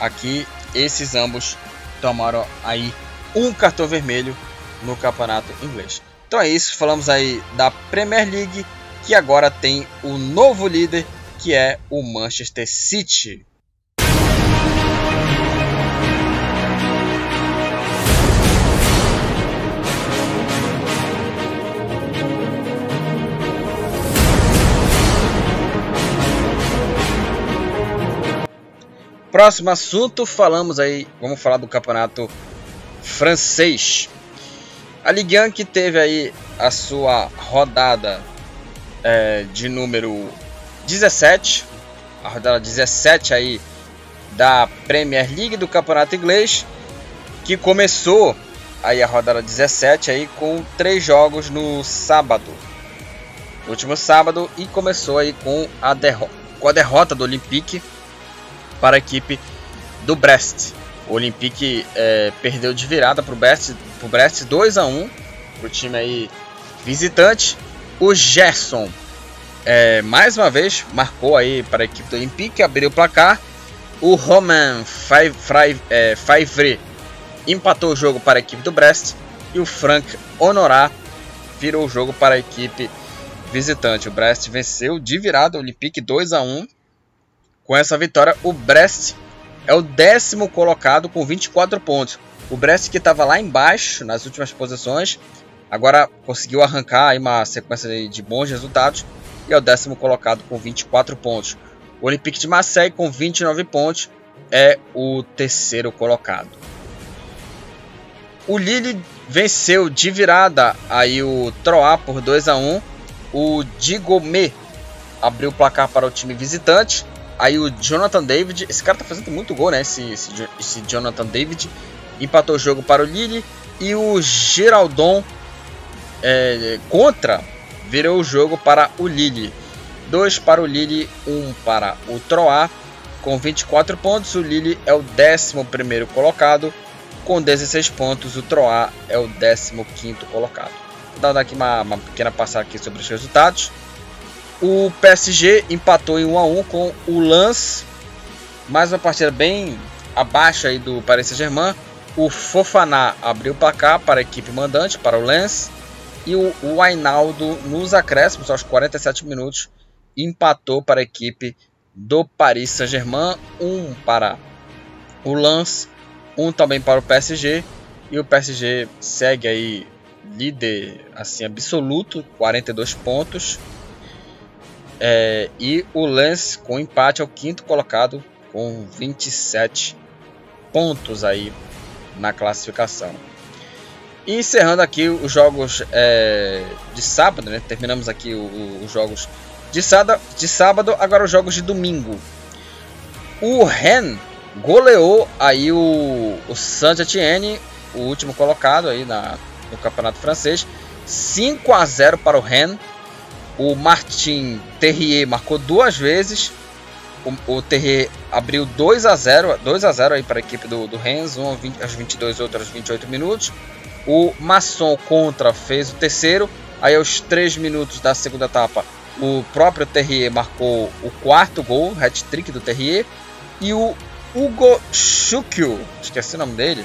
aqui. Esses ambos tomaram aí um cartão vermelho no campeonato inglês. Então é isso, falamos aí da Premier League, que agora tem o novo líder, que é o Manchester City. Próximo assunto, falamos aí, vamos falar do campeonato francês. A Ligue 1 que teve aí a sua rodada é, de número 17, a rodada 17 aí da Premier League do Campeonato Inglês, que começou aí a rodada 17 aí com três jogos no sábado, último sábado e começou aí com a, derro com a derrota do Olympique para a equipe do Brest. O Olympique é, perdeu de virada para o Brest, Brest 2 a 1 para o time aí visitante. O Gerson é, mais uma vez marcou aí para a equipe do Olympique, abriu o placar. O Roman Favre é, empatou o jogo para a equipe do Brest e o Frank Honorat virou o jogo para a equipe visitante. O Brest venceu de virada o Olympique 2 a 1. Com essa vitória, o Brest é o décimo colocado com 24 pontos. O Brest que estava lá embaixo nas últimas posições, agora conseguiu arrancar uma sequência de bons resultados e é o décimo colocado com 24 pontos. O Olympique de Marseille com 29 pontos é o terceiro colocado. O Lille venceu de virada aí o Troyes por 2 a 1. O Digomé abriu o placar para o time visitante. Aí o Jonathan David, esse cara tá fazendo muito gol, né? Esse, esse, esse Jonathan David empatou o jogo para o Lille e o Geraldon é, contra virou o jogo para o Lille. 2 para o Lille, 1 um para o Troyes. Com 24 pontos, o Lille é o 11 colocado. Com 16 pontos, o Troyes é o 15 colocado. Vou dar aqui uma, uma pequena passada aqui sobre os resultados. O PSG empatou em 1 a 1 com o Lens. Mais uma partida bem abaixo aí do Paris Saint-Germain. O Fofaná abriu o placar para a equipe mandante, para o Lens. E o, o Ainaldo, nos acréscimos, aos 47 minutos, empatou para a equipe do Paris Saint-Germain. Um para o Lens, um também para o PSG. E o PSG segue aí líder assim absoluto, 42 pontos. É, e o Lens com empate é o quinto colocado com 27 pontos aí na classificação. E encerrando aqui os jogos é, de sábado, né? terminamos aqui os jogos de sábado, de sábado, agora os jogos de domingo. O Ren goleou aí o, o Saint-Etienne, o último colocado aí na, no campeonato francês, 5 a 0 para o Ren o Martin Terrier marcou duas vezes. O, o Terrier abriu 2 a 0 2 a 0 aí para a equipe do, do Rennes, um aos 22, outro aos 28 minutos. O Masson contra fez o terceiro. Aí aos 3 minutos da segunda etapa, o próprio Terrier marcou o quarto gol, hat-trick do Terrier. E o Hugo Chukio, esqueci o nome dele,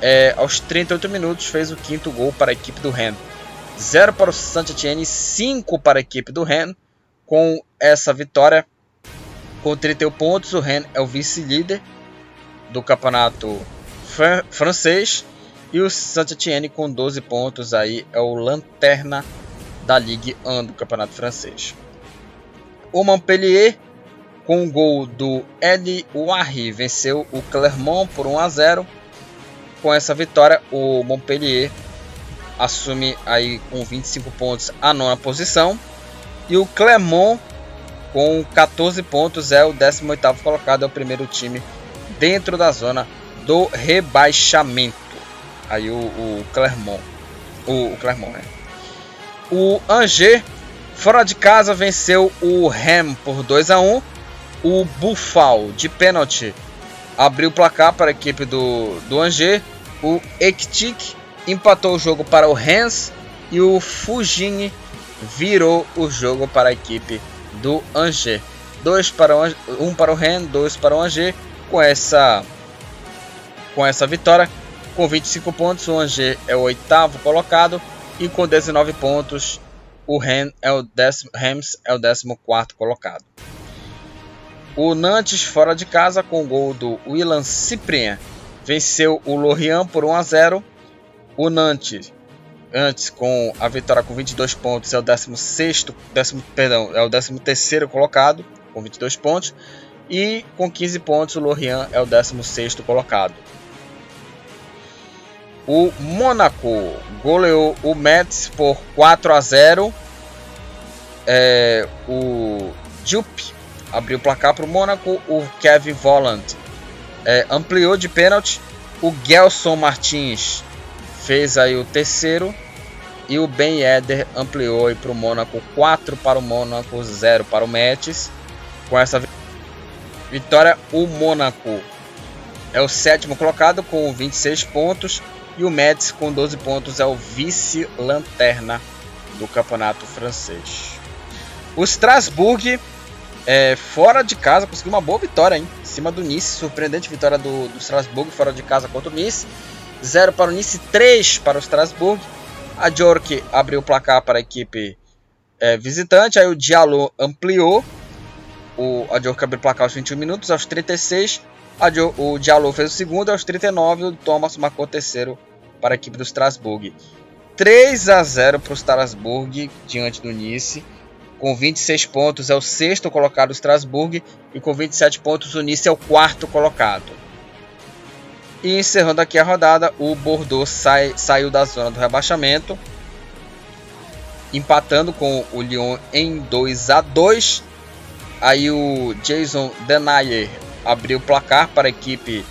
é, aos 38 minutos fez o quinto gol para a equipe do Rennes. 0 para o Saint-Etienne, 5 para a equipe do Rennes. Com essa vitória, com 31 pontos, o Rennes é o vice-líder do campeonato fr francês. E o Saint-Etienne com 12 pontos aí é o lanterna da Ligue 1 do campeonato francês. O Montpellier com o gol do Edi Ouari venceu o Clermont por 1 a 0. Com essa vitória, o Montpellier assume aí com 25 pontos a nona posição. E o Clermont com 14 pontos é o 18º colocado, é o primeiro time dentro da zona do rebaixamento. Aí o, o Clermont, o, o Clermont, né? O Angers fora de casa venceu o Ham por 2 a 1. O Buffal de pênalti abriu o placar para a equipe do, do Angers. O Ektik empatou o jogo para o Rennes e o Fujini virou o jogo para a equipe do Angers. Dois para o, um para o Rennes, dois para o Angers. Com essa, com essa vitória, com 25 pontos, o Angers é o oitavo colocado e com 19 pontos, o Rennes é o décimo, Reims é o décimo quarto colocado. O Nantes fora de casa com o gol do Willan Cyprien venceu o Lorient por 1 a 0 o Nantes, antes com a vitória com 22 pontos, é o 16, décimo, perdão, é o 13 colocado com 22 pontos. E com 15 pontos, o Lorient é o 16 colocado. O Mônaco goleou o Metz por 4 a 0. É, o Jup abriu o placar para o Mônaco. O Kevin Volland é, ampliou de pênalti. O Gelson Martins fez aí o terceiro e o Ben Eder ampliou para o Mônaco 4 para o Mônaco 0 para o Metz. Com essa vitória, o Mônaco é o sétimo colocado com 26 pontos e o Metz com 12 pontos é o vice-lanterna do campeonato francês. O Strasbourg é, fora de casa conseguiu uma boa vitória hein? em cima do Nice, surpreendente vitória do, do Strasbourg fora de casa contra o Nice. 0 para o Nice, 3 para o Strasbourg. A Jork abriu o placar para a equipe é, visitante. Aí o Diallo ampliou. O, a Jork abriu o placar aos 21 minutos. Aos 36, O Diallo fez o segundo aos 39 o Thomas marcou o terceiro para a equipe do Strasbourg. 3 a 0 para o Strasbourg diante do Nice. Com 26 pontos é o sexto colocado o Strasbourg e com 27 pontos o Nice é o quarto colocado. E encerrando aqui a rodada, o Bordeaux sai, saiu da zona do rebaixamento, empatando com o Lyon em 2 a 2. Aí o Jason Denayer abriu o placar para a equipe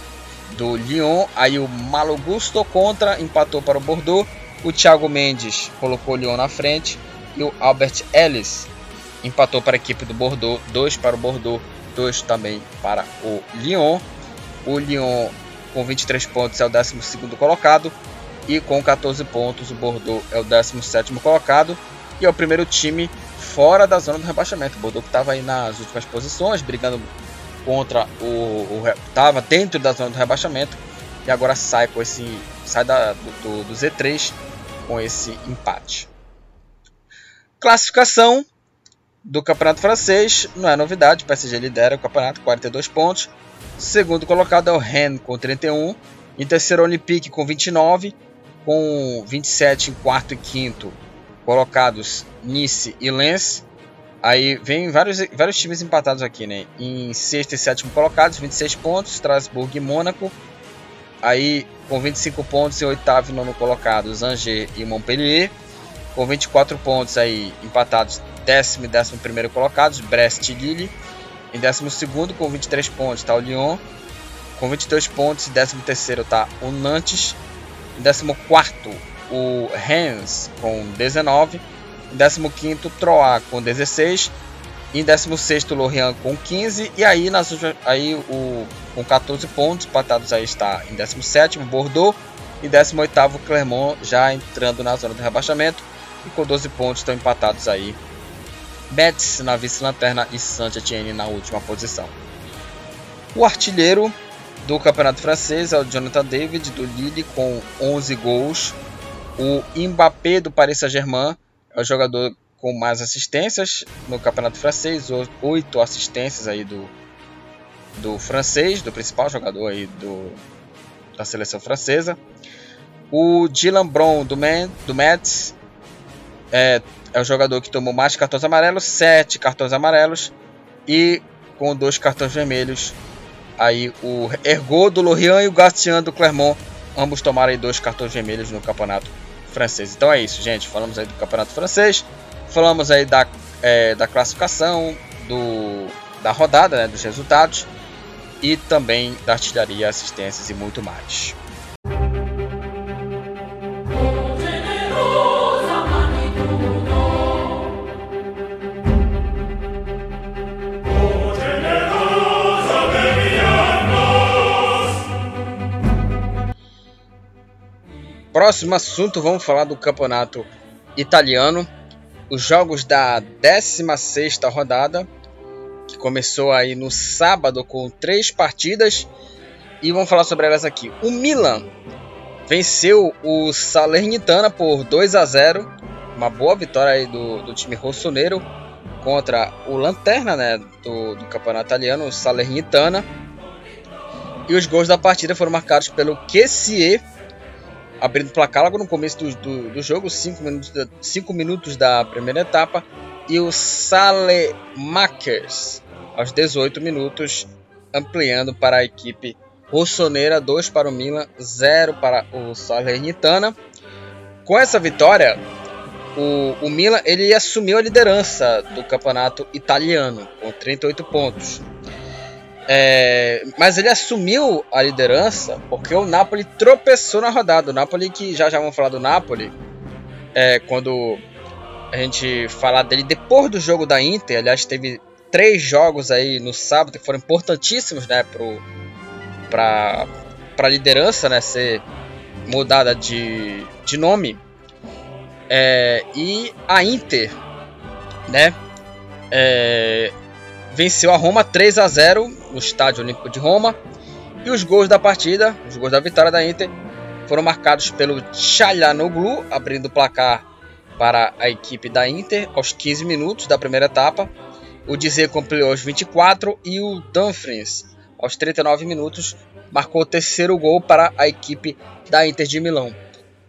do Lyon. Aí o Malo Gusto contra empatou para o Bordeaux. O Thiago Mendes colocou o Lyon na frente e o Albert Ellis empatou para a equipe do Bordeaux, 2 para o Bordeaux, 2 também para o Lyon. O Lyon com 23 pontos é o 12 colocado e com 14 pontos o Bordeaux é o 17 colocado e é o primeiro time fora da zona do rebaixamento. O Bordeaux que estava aí nas últimas posições, brigando contra o, estava dentro da zona do rebaixamento e agora sai com esse sai da, do, do Z3 com esse empate. Classificação do Campeonato Francês, não é novidade, o PSG lidera o campeonato, 42 pontos. Segundo colocado é o Rennes com 31. Em terceiro, Olympique com 29. Com 27 em quarto e quinto colocados Nice e Lens. Aí vem vários, vários times empatados aqui, né? Em sexto e sétimo colocados, 26 pontos, Strasbourg e Mônaco. Aí com 25 pontos em oitavo e nono colocados, Angers e Montpellier. Com 24 pontos aí empatados, décimo e décimo primeiro colocados, Brest e Lille. Em 12 com 23 pontos está o Lyon. Com 22 pontos, em 13 está o Nantes. Em 14 o Rennes com 19. Em 15 Troyes com 16. Em 16 o Lorient com 15. E aí, nas, aí o, com 14 pontos, empatados aí está em 17 Bordeaux. E 18 Clermont já entrando na zona do rebaixamento. E com 12 pontos estão empatados aí Betis na vice-lanterna e Saint-Étienne na última posição. O artilheiro do campeonato francês é o Jonathan David do Lille com 11 gols. O Mbappé do Paris Saint-Germain é o jogador com mais assistências no campeonato francês, 8 assistências aí do, do francês, do principal jogador aí do, da seleção francesa. O Dylan Brown do, Man, do Metz é, é o jogador que tomou mais cartões amarelos, sete cartões amarelos e com dois cartões vermelhos. Aí o Ergo do Lorient e o Gastian do Clermont, ambos tomaram dois cartões vermelhos no campeonato francês. Então é isso, gente. Falamos aí do campeonato francês, falamos aí da, é, da classificação, do, da rodada, né, dos resultados e também da artilharia, assistências e muito mais. Próximo assunto, vamos falar do campeonato italiano. Os jogos da 16ª rodada, que começou aí no sábado com três partidas. E vamos falar sobre elas aqui. O Milan venceu o Salernitana por 2 a 0. Uma boa vitória aí do, do time rossoneiro contra o Lanterna né, do, do campeonato italiano, o Salernitana. E os gols da partida foram marcados pelo Kessie abrindo o placar logo no começo do, do, do jogo, 5 minutos, cinco minutos da primeira etapa, e o Salemakers aos 18 minutos, ampliando para a equipe rossoneira, 2 para o Milan, 0 para o Salernitana. Com essa vitória, o, o Milan ele assumiu a liderança do campeonato italiano, com 38 pontos. É, mas ele assumiu a liderança porque o Napoli tropeçou na rodada. O Napoli, que já já vamos falar do Napoli, é, quando a gente falar dele depois do jogo da Inter. Aliás, teve três jogos aí no sábado que foram importantíssimos né, para a liderança né, ser mudada de, de nome. É, e a Inter, né? É, venceu a Roma 3 a 0 no Estádio Olímpico de Roma. E os gols da partida, os gols da vitória da Inter, foram marcados pelo Chalanoglu, abrindo o placar para a equipe da Inter aos 15 minutos da primeira etapa. O Dizer completou aos 24 e o Dumfries aos 39 minutos, marcou o terceiro gol para a equipe da Inter de Milão.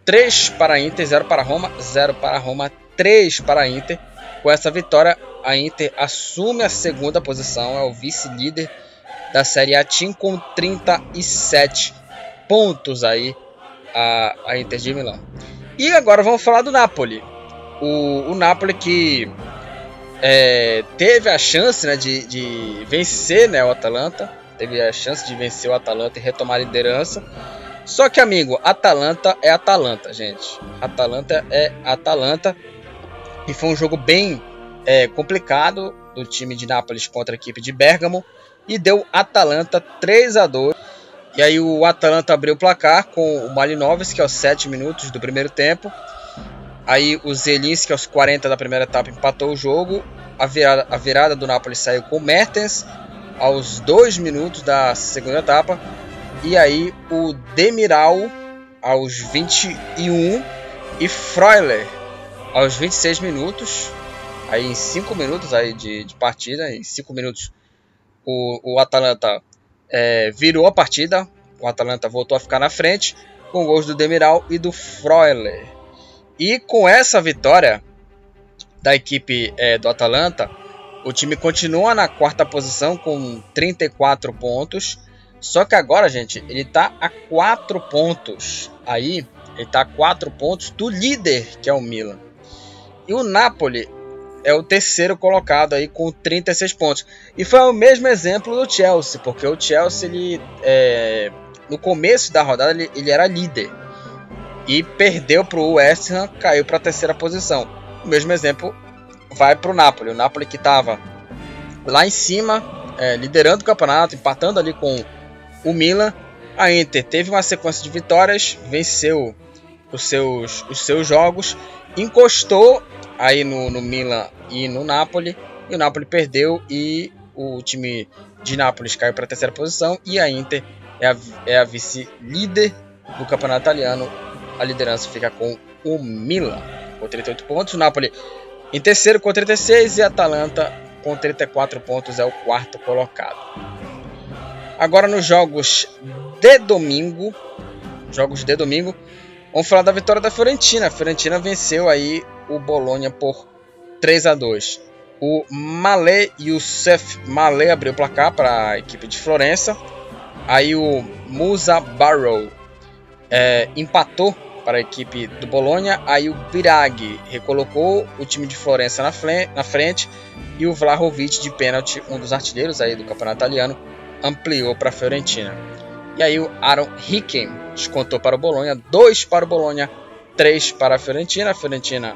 3 para a Inter, 0 para a Roma, 0 para a Roma, 3 para a Inter. Com essa vitória, a Inter assume a segunda posição, é o vice-líder da Série A Team com 37 pontos aí a, a Inter de Milão. E agora vamos falar do Napoli. O, o Napoli que é, teve a chance né, de, de vencer né, o Atalanta, teve a chance de vencer o Atalanta e retomar a liderança. Só que, amigo, Atalanta é Atalanta, gente. Atalanta é Atalanta. E foi um jogo bem é, complicado do time de Nápoles contra a equipe de Bergamo. E deu Atalanta 3 a 2 E aí o Atalanta abriu o placar com o Malinovski aos 7 minutos do primeiro tempo. Aí o Zelinski aos 40 da primeira etapa empatou o jogo. A virada, a virada do Napoli saiu com o Mertens aos 2 minutos da segunda etapa. E aí o Demiral aos 21 e Freuler aos 26 minutos. Aí em 5 minutos aí de, de partida, em 5 minutos o, o Atalanta é, virou a partida. O Atalanta voltou a ficar na frente com gols do Demiral e do Freuler. E com essa vitória da equipe é, do Atalanta, o time continua na quarta posição com 34 pontos só que agora, gente, ele tá a 4 pontos. Aí, ele tá a 4 pontos do líder, que é o Milan. E o Napoli é o terceiro colocado aí com 36 pontos. E foi o mesmo exemplo do Chelsea, porque o Chelsea, ele, é, no começo da rodada, ele, ele era líder. E perdeu para o West Ham, caiu para a terceira posição. O mesmo exemplo vai para o Napoli. O Napoli que estava lá em cima, é, liderando o campeonato, empatando ali com o Milan, a Inter teve uma sequência de vitórias, venceu os seus, os seus jogos, encostou aí no, no Milan e no Napoli, e o Napoli perdeu e o time de Nápoles caiu para a terceira posição e a Inter é a, é a vice-líder do campeonato italiano. A liderança fica com o Milan com 38 pontos, o Napoli em terceiro com 36 e a Atalanta com 34 pontos é o quarto colocado. Agora nos jogos de domingo, jogos de domingo, vamos falar da vitória da Fiorentina. A Fiorentina venceu aí o Bolonha por 3 a 2. O Malé Youssef Malé abriu o placar para a equipe de Florença. Aí o Musa Barrow é, empatou para a equipe do Bolonha. Aí o Birag recolocou o time de Florença na, na frente. E o Vlahovic de pênalti, um dos artilheiros aí do campeonato italiano, ampliou para a Fiorentina. E aí o Aaron Hicken descontou para o Bolonha, 2 para o Bolonha, 3 para a Fiorentina. A Fiorentina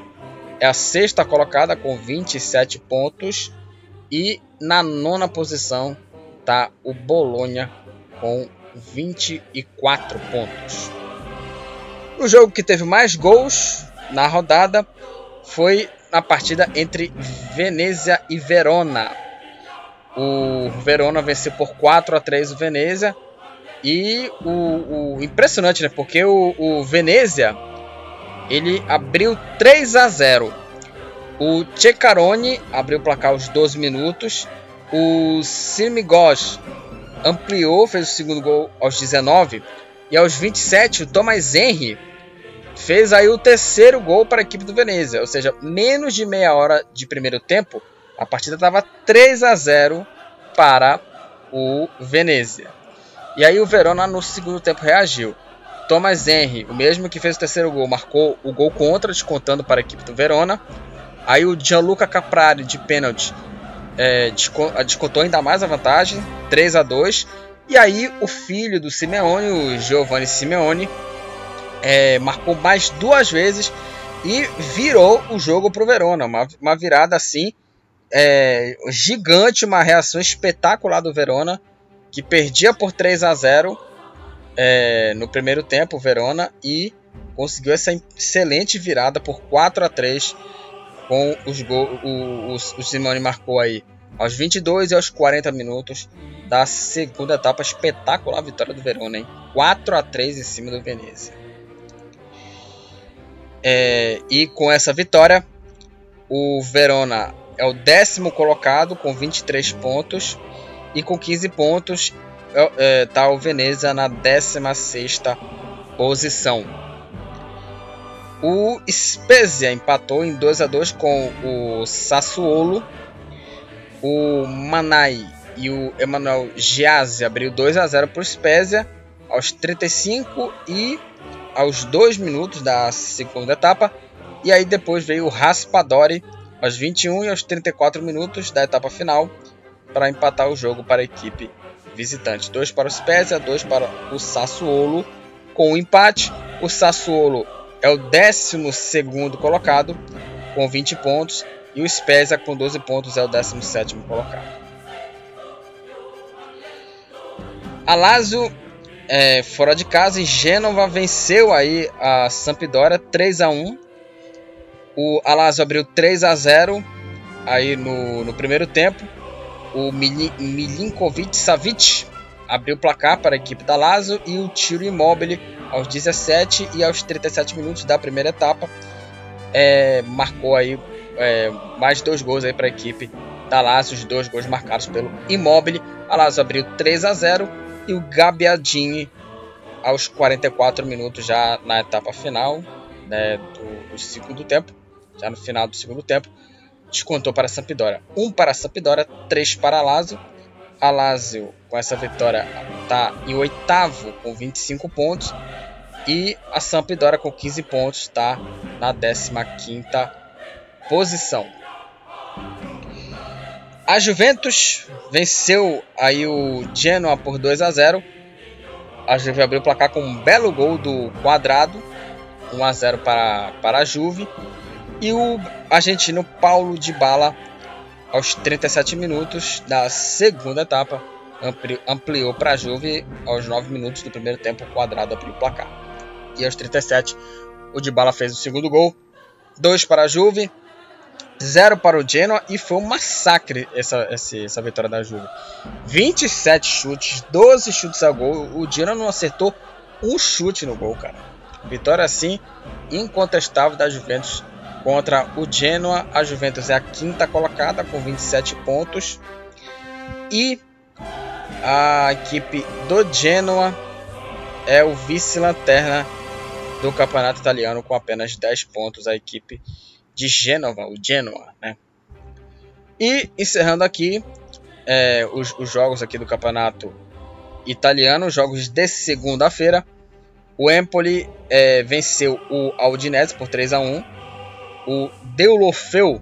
é a sexta colocada com 27 pontos e na nona posição está o Bolonha com 24 pontos. O jogo que teve mais gols na rodada foi na partida entre Venezia e Verona. O Verona venceu por 4 a 3 o Venezia. E o, o impressionante, né? Porque o, o Venezia ele abriu 3 a 0. O Ceccarone abriu o placar aos 12 minutos. O Simigos ampliou, fez o segundo gol aos 19. E aos 27, o Thomas Henry fez aí o terceiro gol para a equipe do Venezia. Ou seja, menos de meia hora de primeiro tempo, a partida estava 3 a 0 para o Venezia. E aí o Verona no segundo tempo reagiu. Thomas Henry, o mesmo que fez o terceiro gol, marcou o gol contra, descontando para a equipe do Verona. Aí o Gianluca Caprari de pênalti é, descontou ainda mais a vantagem, 3 a 2 E aí o filho do Simeone, o Giovanni Simeone, é, marcou mais duas vezes e virou o jogo para o Verona. Uma, uma virada assim é, gigante, uma reação espetacular do Verona, que perdia por 3 a 0 é, no primeiro tempo, Verona, e conseguiu essa excelente virada por 4 a 3 com os gols. O, o, o Simone marcou aí aos 22 e aos 40 minutos da segunda etapa. Espetacular vitória do Verona, hein? 4 a 3 em cima do Venezia. É, e com essa vitória, o Verona é o décimo colocado com 23 pontos e com 15 pontos é, tá o Veneza na 16 posição. O Spezia empatou em 2 a 2 com o Sassuolo. O Manai e o Emanuel Giazzi abriu 2 a 0 para o Spezia aos 35 e aos 2 minutos da segunda etapa. E aí depois veio o Raspadori aos 21 e aos 34 minutos da etapa final para empatar o jogo para a equipe visitante. 2 para o Spezia, 2 para o Sassuolo. Com o um empate, o Sassuolo é o 12 colocado com 20 pontos e o Spezia com 12 pontos é o 17 colocado. A é, fora de casa e Gênova venceu aí a Sampdoria 3 a 1. O Lazio abriu 3 a 0 aí no, no primeiro tempo. O Milinkovic Savic abriu o placar para a equipe da Lazio e o tiro imóvel aos 17 e aos 37 minutos da primeira etapa é, marcou aí é, mais dois gols aí para a equipe da Lazio, os dois gols marcados pelo Immobile. A Lazio abriu 3 a 0 e o Gabiadini aos 44 minutos já na etapa final né, do, do, segundo tempo, já no final do segundo tempo, descontou para a Sampdoria. Um para a Sampdoria, três para a Lazio. A Lazio, com essa vitória, está em oitavo com 25 pontos. E a Sampdoria, com 15 pontos, está na 15 posição. A Juventus venceu aí o Genoa por 2 a 0. A Juve abriu o placar com um belo gol do Quadrado, 1 a 0 para, para a Juve. E o argentino Paulo de Bala, aos 37 minutos da segunda etapa, ampliou para a Juve aos 9 minutos do primeiro tempo, Quadrado abriu o placar. E aos 37, o de Bala fez o segundo gol, 2 para a Juve, 0 para o Genoa e foi um massacre essa, essa, essa vitória da Juve. 27 chutes, 12 chutes a gol. O Genoa não acertou um chute no gol, cara. Vitória assim incontestável da Juventus contra o Genoa. A Juventus é a quinta colocada com 27 pontos. E a equipe do Genoa é o vice-lanterna do campeonato italiano com apenas 10 pontos. A equipe de Gênova, o Genoa, né? E encerrando aqui é, os, os, jogos aqui do campeonato italiano, jogos de segunda-feira. O Empoli é, venceu o Aldinese por 3 a 1. O Deulofeu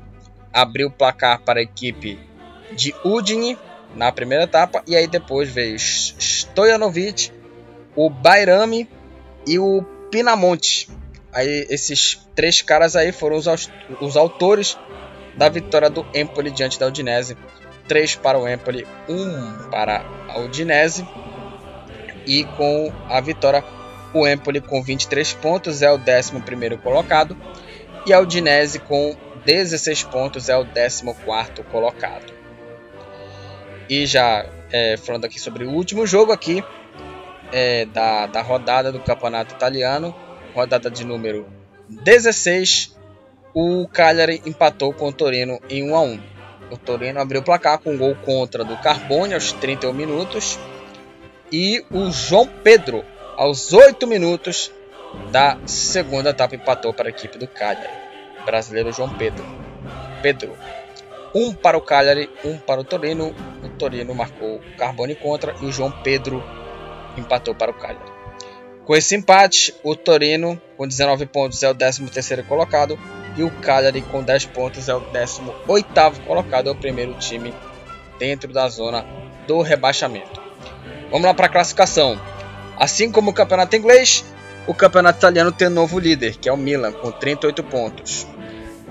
abriu o placar para a equipe de Udine na primeira etapa e aí depois veio Stojanovic, o Bairami e o Pinamonte Aí esses três caras aí foram os, os autores da vitória do Empoli diante da Udinese. Três para o Empoli, um para a Udinese. E com a vitória, o Empoli com 23 pontos é o 11 colocado. E a Udinese com 16 pontos é o 14 colocado. E já é, falando aqui sobre o último jogo aqui é, da, da rodada do campeonato italiano, rodada de número 16, o Cagliari empatou com o Torino em 1 a 1. O Torino abriu o placar com um gol contra do Carbone aos 31 minutos e o João Pedro aos 8 minutos da segunda etapa empatou para a equipe do Cagliari. brasileiro João Pedro. Pedro. Um para o Cagliari, um para o Torino. O Torino marcou o Carbone contra e o João Pedro empatou para o Cagliari. Com esse empate, o Torino, com 19 pontos, é o 13º colocado e o Cagliari, com 10 pontos, é o 18º colocado, é o primeiro time dentro da zona do rebaixamento. Vamos lá para a classificação. Assim como o campeonato inglês, o campeonato italiano tem um novo líder, que é o Milan, com 38 pontos.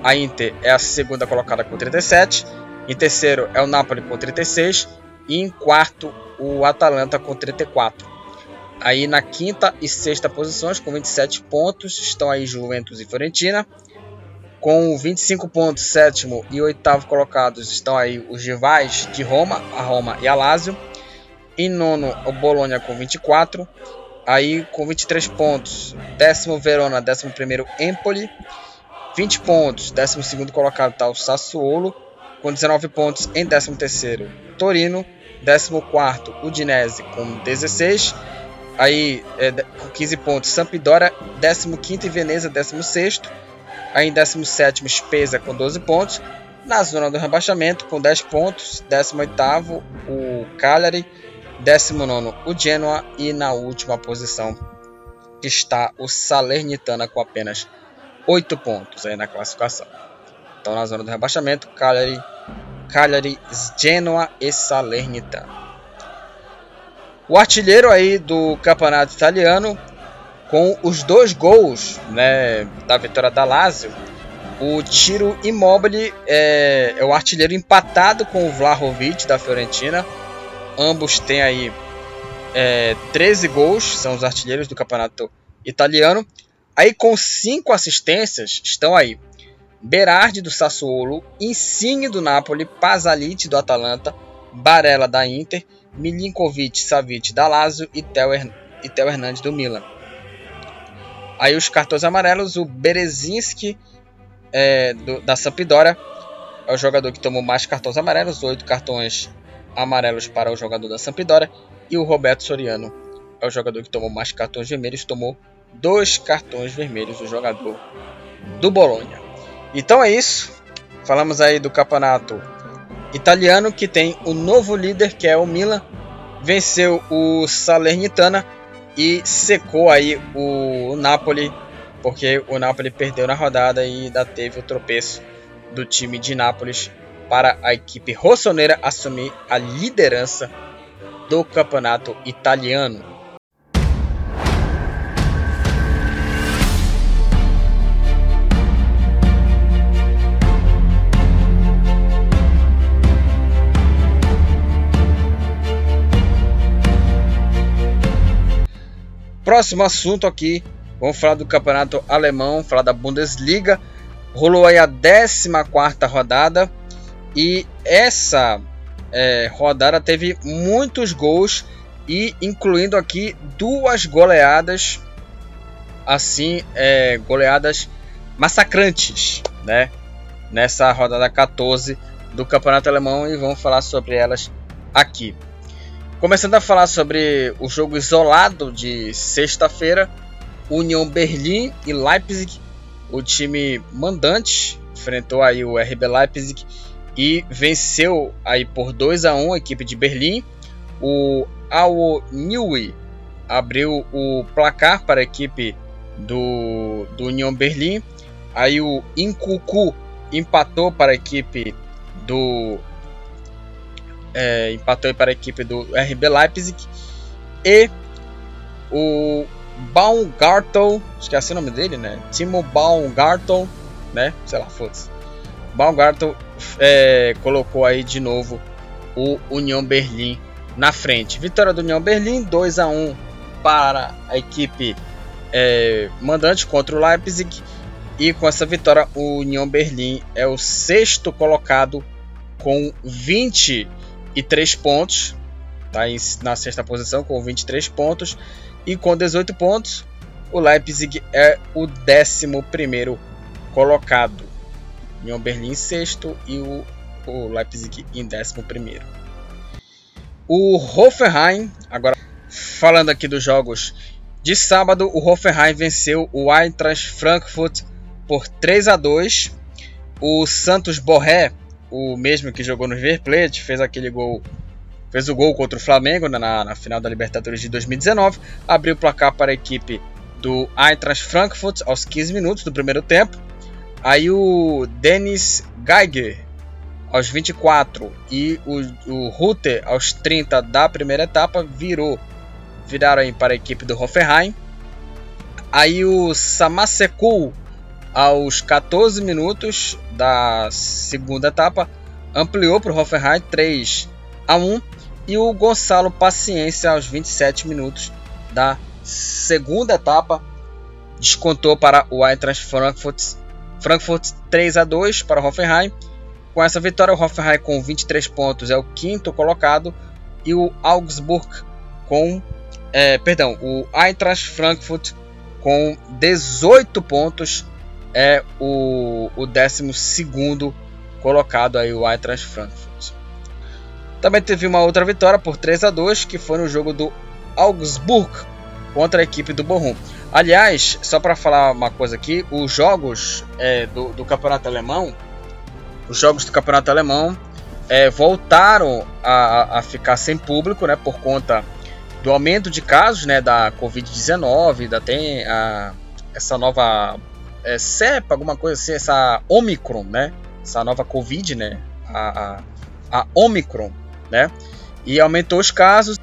A Inter é a segunda colocada com 37. Em terceiro é o Napoli com 36. E em quarto, o Atalanta com 34. Aí na quinta e sexta posições, com 27 pontos, estão aí Juventus e Fiorentina. Com 25 pontos, sétimo e oitavo colocados estão aí os rivais de Roma, a Roma e a Lazio. Em nono, o Bologna com 24. Aí com 23 pontos, décimo Verona, décimo primeiro Empoli. 20 pontos, décimo segundo colocado está o Sassuolo. Com 19 pontos em décimo terceiro Torino. 14 Udinese com 16. Aí é, com 15 pontos Sampdoria, 15 e Veneza 16. Aí em 17 Spezia com 12 pontos. Na zona do rebaixamento com 10 pontos, 18 o Cagliari, 19 o Genoa e na última posição está o Salernitana com apenas 8 pontos aí na classificação. Então na zona do rebaixamento, Cagliari, Cagliari, Genoa e Salernitana. O artilheiro aí do campeonato italiano com os dois gols né, da vitória da Lazio o Tiro Immobile é, é o artilheiro empatado com o Vlahovic da Fiorentina. Ambos têm aí é, 13 gols, são os artilheiros do campeonato italiano. Aí com 5 assistências estão aí Berardi do Sassuolo, Insigne do Napoli, Pasalic do Atalanta, Barella da Inter, Milinkovic Savic da Lazio e Theo, e Theo Hernandes do Milan. Aí os cartões amarelos, o Berezinski é, do, da Sampdoria é o jogador que tomou mais cartões amarelos, oito cartões amarelos para o jogador da Sampdoria. E o Roberto Soriano é o jogador que tomou mais cartões vermelhos, tomou dois cartões vermelhos, o jogador do Bolonha. Então é isso. Falamos aí do campeonato italiano que tem o novo líder que é o Milan. Venceu o Salernitana e secou aí o Napoli porque o Napoli perdeu na rodada e ainda teve o tropeço do time de Nápoles para a equipe rossoneira assumir a liderança do campeonato italiano. Próximo assunto aqui Vamos falar do campeonato alemão, falar da Bundesliga. Rolou aí a 14 rodada e essa é, rodada teve muitos gols e incluindo aqui duas goleadas, assim, é, goleadas massacrantes, né? Nessa rodada 14 do campeonato alemão e vamos falar sobre elas aqui. Começando a falar sobre o jogo isolado de sexta-feira, União Berlim e Leipzig, o time mandante, enfrentou aí o RB Leipzig e venceu aí por 2 a 1 a equipe de Berlim. O Ao Niui abriu o placar para a equipe do, do União Berlim. Aí o Incucu empatou para a equipe do é, empatou para a equipe do RB Leipzig e o Baumgartel, esqueci o nome dele, né? Timo Baumgartel, né? Sei lá, foda-se. Baumgartel é, colocou aí de novo o União Berlim na frente. Vitória do União Berlim, 2 a 1 para a equipe é, mandante contra o Leipzig. E com essa vitória, o União Berlim é o sexto colocado com 23 pontos. Tá na sexta posição com 23 pontos. E com 18 pontos, o Leipzig é o 11 colocado. União Berlim em sexto e o, o Leipzig em 11. O Hoffenheim, agora falando aqui dos jogos de sábado, o Hoffenheim venceu o Eintracht Frankfurt por 3 a 2. O Santos Borré, o mesmo que jogou no River Plate, fez aquele gol fez o gol contra o Flamengo na, na final da Libertadores de 2019, abriu o placar para a equipe do Eintracht Frankfurt aos 15 minutos do primeiro tempo. Aí o Dennis Geiger aos 24 e o, o aos 30 da primeira etapa virou viraram aí para a equipe do Hoffenheim. Aí o Samaseku aos 14 minutos da segunda etapa ampliou para o Hoffenheim 3 a 1 e o Gonçalo Paciência aos 27 minutos da segunda etapa descontou para o Eintracht Frankfurt, Frankfurt 3 a 2 para o Hoffenheim. Com essa vitória, o Hoffenheim com 23 pontos é o quinto colocado e o Augsburg com é, perdão, o Eintracht Frankfurt com 18 pontos é o, o 12 colocado aí o Eintracht Frankfurt. Também teve uma outra vitória por 3 a 2 que foi no jogo do Augsburg contra a equipe do Bochum. Aliás, só para falar uma coisa aqui, os jogos é, do, do, campeonato alemão, os jogos do campeonato alemão é, voltaram a, a, ficar sem público, né, por conta do aumento de casos, né, da Covid-19, ainda tem a, essa nova é, cepa, alguma coisa assim, essa Omicron, né, essa nova Covid, né, a, a, a Omicron, né, e aumentou os casos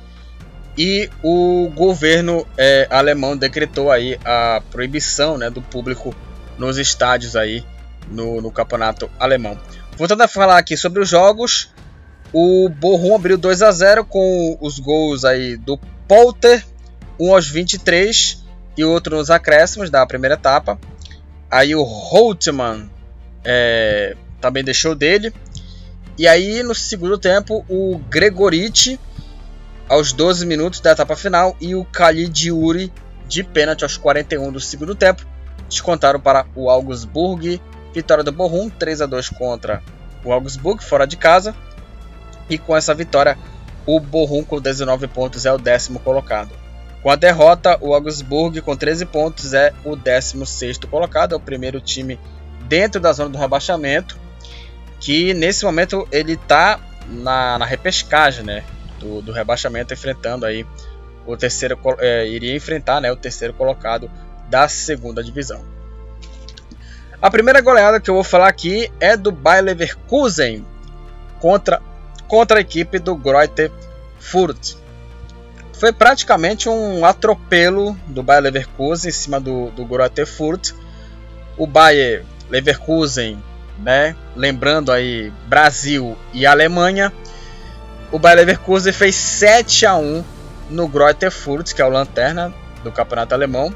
e o governo é, alemão decretou aí a proibição né, do público nos estádios aí no, no, campeonato alemão. Voltando a falar aqui sobre os jogos, o Bochum abriu 2 a 0 com os gols aí do Polter, um aos 23 e outro nos acréscimos da primeira etapa. Aí o Holtmann é, também deixou dele. E aí no segundo tempo o Gregoriti aos 12 minutos da etapa final e o Khalid Yuri de pênalti aos 41 do segundo tempo descontaram para o Augsburg. Vitória do Bochum 3 a 2 contra o Augsburg fora de casa. E com essa vitória, o Bochum com 19 pontos é o décimo colocado. Com a derrota, o Augsburg com 13 pontos é o 16 colocado, é o primeiro time dentro da zona do rebaixamento, que nesse momento ele está na, na repescagem, né? Do, do rebaixamento, enfrentando aí o terceiro é, iria enfrentar né, o terceiro colocado da segunda divisão. A primeira goleada que eu vou falar aqui é do Bayer Leverkusen contra, contra a equipe do Greuther Fürth. Foi praticamente um atropelo do Bayer Leverkusen em cima do, do Greuther Fürth. O Bayer Leverkusen, né, lembrando aí Brasil e Alemanha, o Bayer Leverkusen fez 7 a 1 no Greuther Fürth, que é o lanterna do campeonato alemão.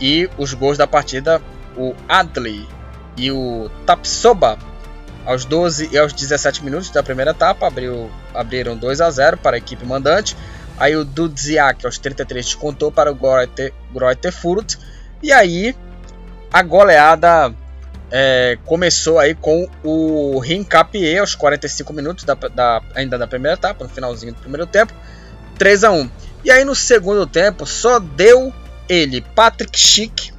E os gols da partida, o Adli e o Tapsoba, aos 12 e aos 17 minutos da primeira etapa, abriu, abriram 2 a 0 para a equipe mandante. Aí o Dudziak, aos 33, contou para o Greuther, Greuther Fürth. E aí a goleada é, começou aí com o Rincapié aos 45 minutos da, da, ainda da primeira etapa, no finalzinho do primeiro tempo, 3 a 1 E aí no segundo tempo só deu ele, Patrick Schick,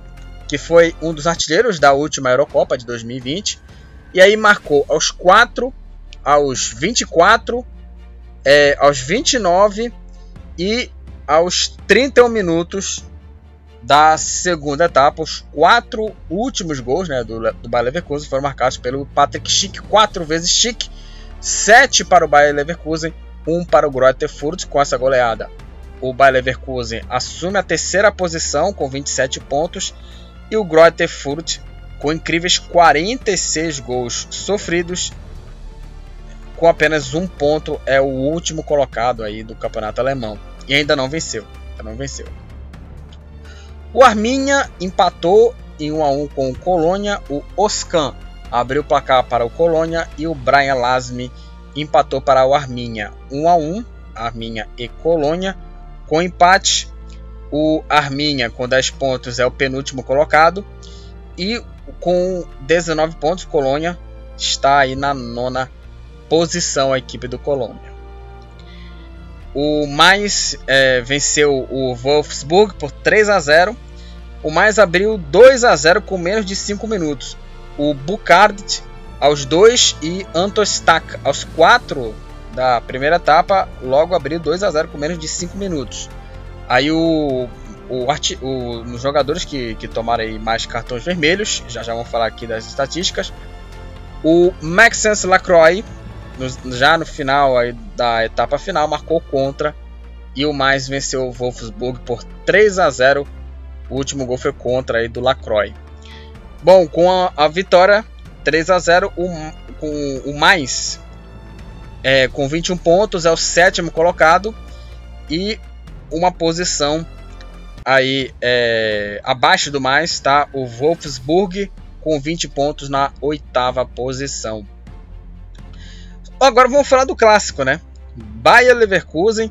que foi um dos artilheiros da última Eurocopa de 2020, e aí marcou aos 4, aos 24, é, aos 29 e aos 31 minutos da segunda etapa. Os quatro últimos gols né, do, do Bayer Leverkusen foram marcados pelo Patrick Schick, quatro vezes Schick, sete para o Bayer Leverkusen, um para o Greuther Fürth com essa goleada. O Bayer Leverkusen assume a terceira posição com 27 pontos e o Greuther Fürth com incríveis 46 gols sofridos com apenas um ponto é o último colocado aí do campeonato alemão e ainda não venceu, ainda não venceu. O Arminha empatou em 1 a 1 com o Colônia. O Oscan abriu o placar para o Colônia e o Brian Lasme empatou para o Arminha 1 a 1, Arminha e Colônia. Com empate, o Arminha com 10 pontos é o penúltimo colocado e com 19 pontos, Colônia está aí na nona posição a equipe do Colônia. O mais é, venceu o Wolfsburg por 3 a 0. O mais abriu 2 a 0 com menos de 5 minutos. O Bucard aos 2 e Antostak aos 4 da primeira etapa logo abriu 2 a 0 com menos de 5 minutos. Aí o, o, o os jogadores que, que tomaram mais cartões vermelhos, já já vamos falar aqui das estatísticas. O Maxence Lacroix no, já no final da etapa final, marcou contra e o mais venceu o Wolfsburg por 3 a 0. O último gol foi contra aí do Lacroix. Bom, com a, a vitória 3 a 0, o, com o mais é, com 21 pontos é o sétimo colocado e uma posição aí é, abaixo do mais tá o Wolfsburg com 20 pontos na oitava posição. Agora vamos falar do clássico, né? Bayer Leverkusen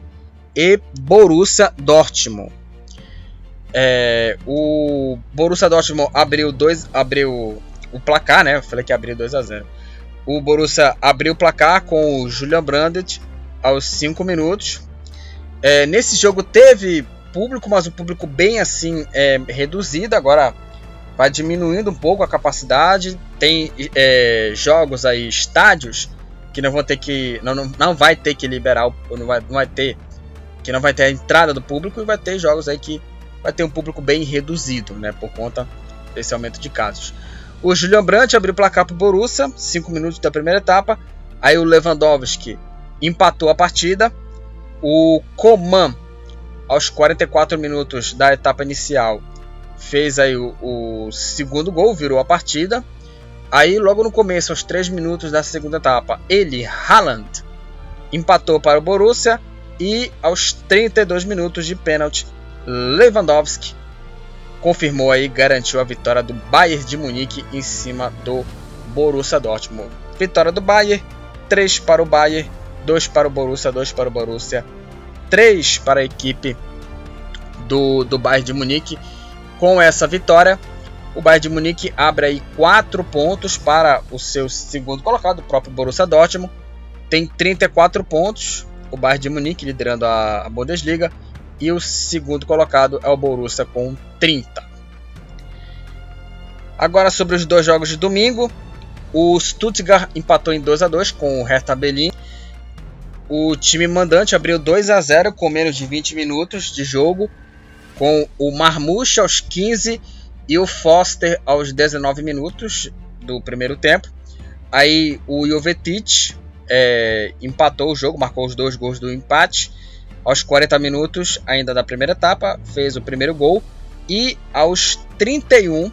e Borussia Dortmund. É, o Borussia Dortmund abriu dois, abriu o placar, né? Eu falei que abriu 2 a 0. O Borussia abriu o placar com o Julian Brandt aos 5 minutos. É, nesse jogo teve público, mas um público bem assim é, reduzido. Agora vai diminuindo um pouco a capacidade. Tem é, jogos aí, estádios que não vão ter que não, não, não vai ter que liberar, não vai, não vai ter que não vai ter a entrada do público e vai ter jogos aí que vai ter um público bem reduzido, né, por conta desse aumento de casos. O Julian Brandt abriu o placar para o Borussia, 5 minutos da primeira etapa. Aí o Lewandowski empatou a partida. O Coman, aos 44 minutos da etapa inicial, fez aí o, o segundo gol, virou a partida. Aí, logo no começo, aos 3 minutos da segunda etapa, ele, Haaland, empatou para o Borussia. E aos 32 minutos de pênalti, Lewandowski confirmou aí, garantiu a vitória do Bayern de Munique em cima do Borussia Dortmund. Vitória do Bayern, 3 para o Bayern, 2 para o Borussia, 2 para o Borussia, 3 para a equipe do, do Bayern de Munique. Com essa vitória, o Bayern de Munique abre aí 4 pontos para o seu segundo colocado, o próprio Borussia Dortmund. Tem 34 pontos, o Bayern de Munique liderando a, a Bundesliga e o segundo colocado é o Borussia com 30. Agora sobre os dois jogos de domingo, o Stuttgart empatou em 2 a 2 com o Hertha Berlin. O time mandante abriu 2 a 0 com menos de 20 minutos de jogo, com o Marmouche aos 15 e o Foster aos 19 minutos do primeiro tempo. Aí o Jovetic é, empatou o jogo, marcou os dois gols do empate aos 40 minutos ainda da primeira etapa, fez o primeiro gol e aos 31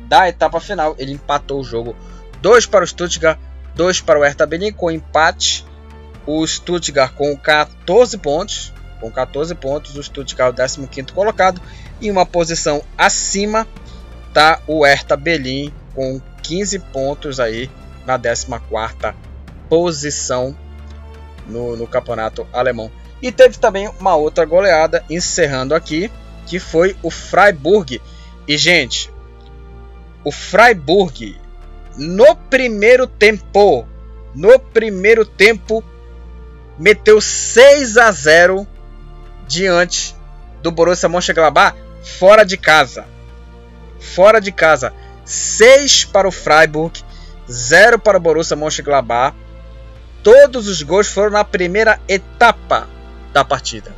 da etapa final ele empatou o jogo. 2 para o Stuttgart, 2 para o Hertha Berlin com empate. O Stuttgart com 14 pontos, com 14 pontos, o Stuttgart é o 15 colocado e uma posição acima está o Hertha Berlin com 15 pontos aí na 14 posição no, no campeonato alemão. E teve também uma outra goleada encerrando aqui, que foi o Freiburg. E gente, o Freiburg no primeiro tempo, no primeiro tempo meteu 6 a 0 diante do Borussia Mönchengladbach fora de casa. Fora de casa, 6 para o Freiburg, 0 para o Borussia Mönchengladbach. Todos os gols foram na primeira etapa da partida.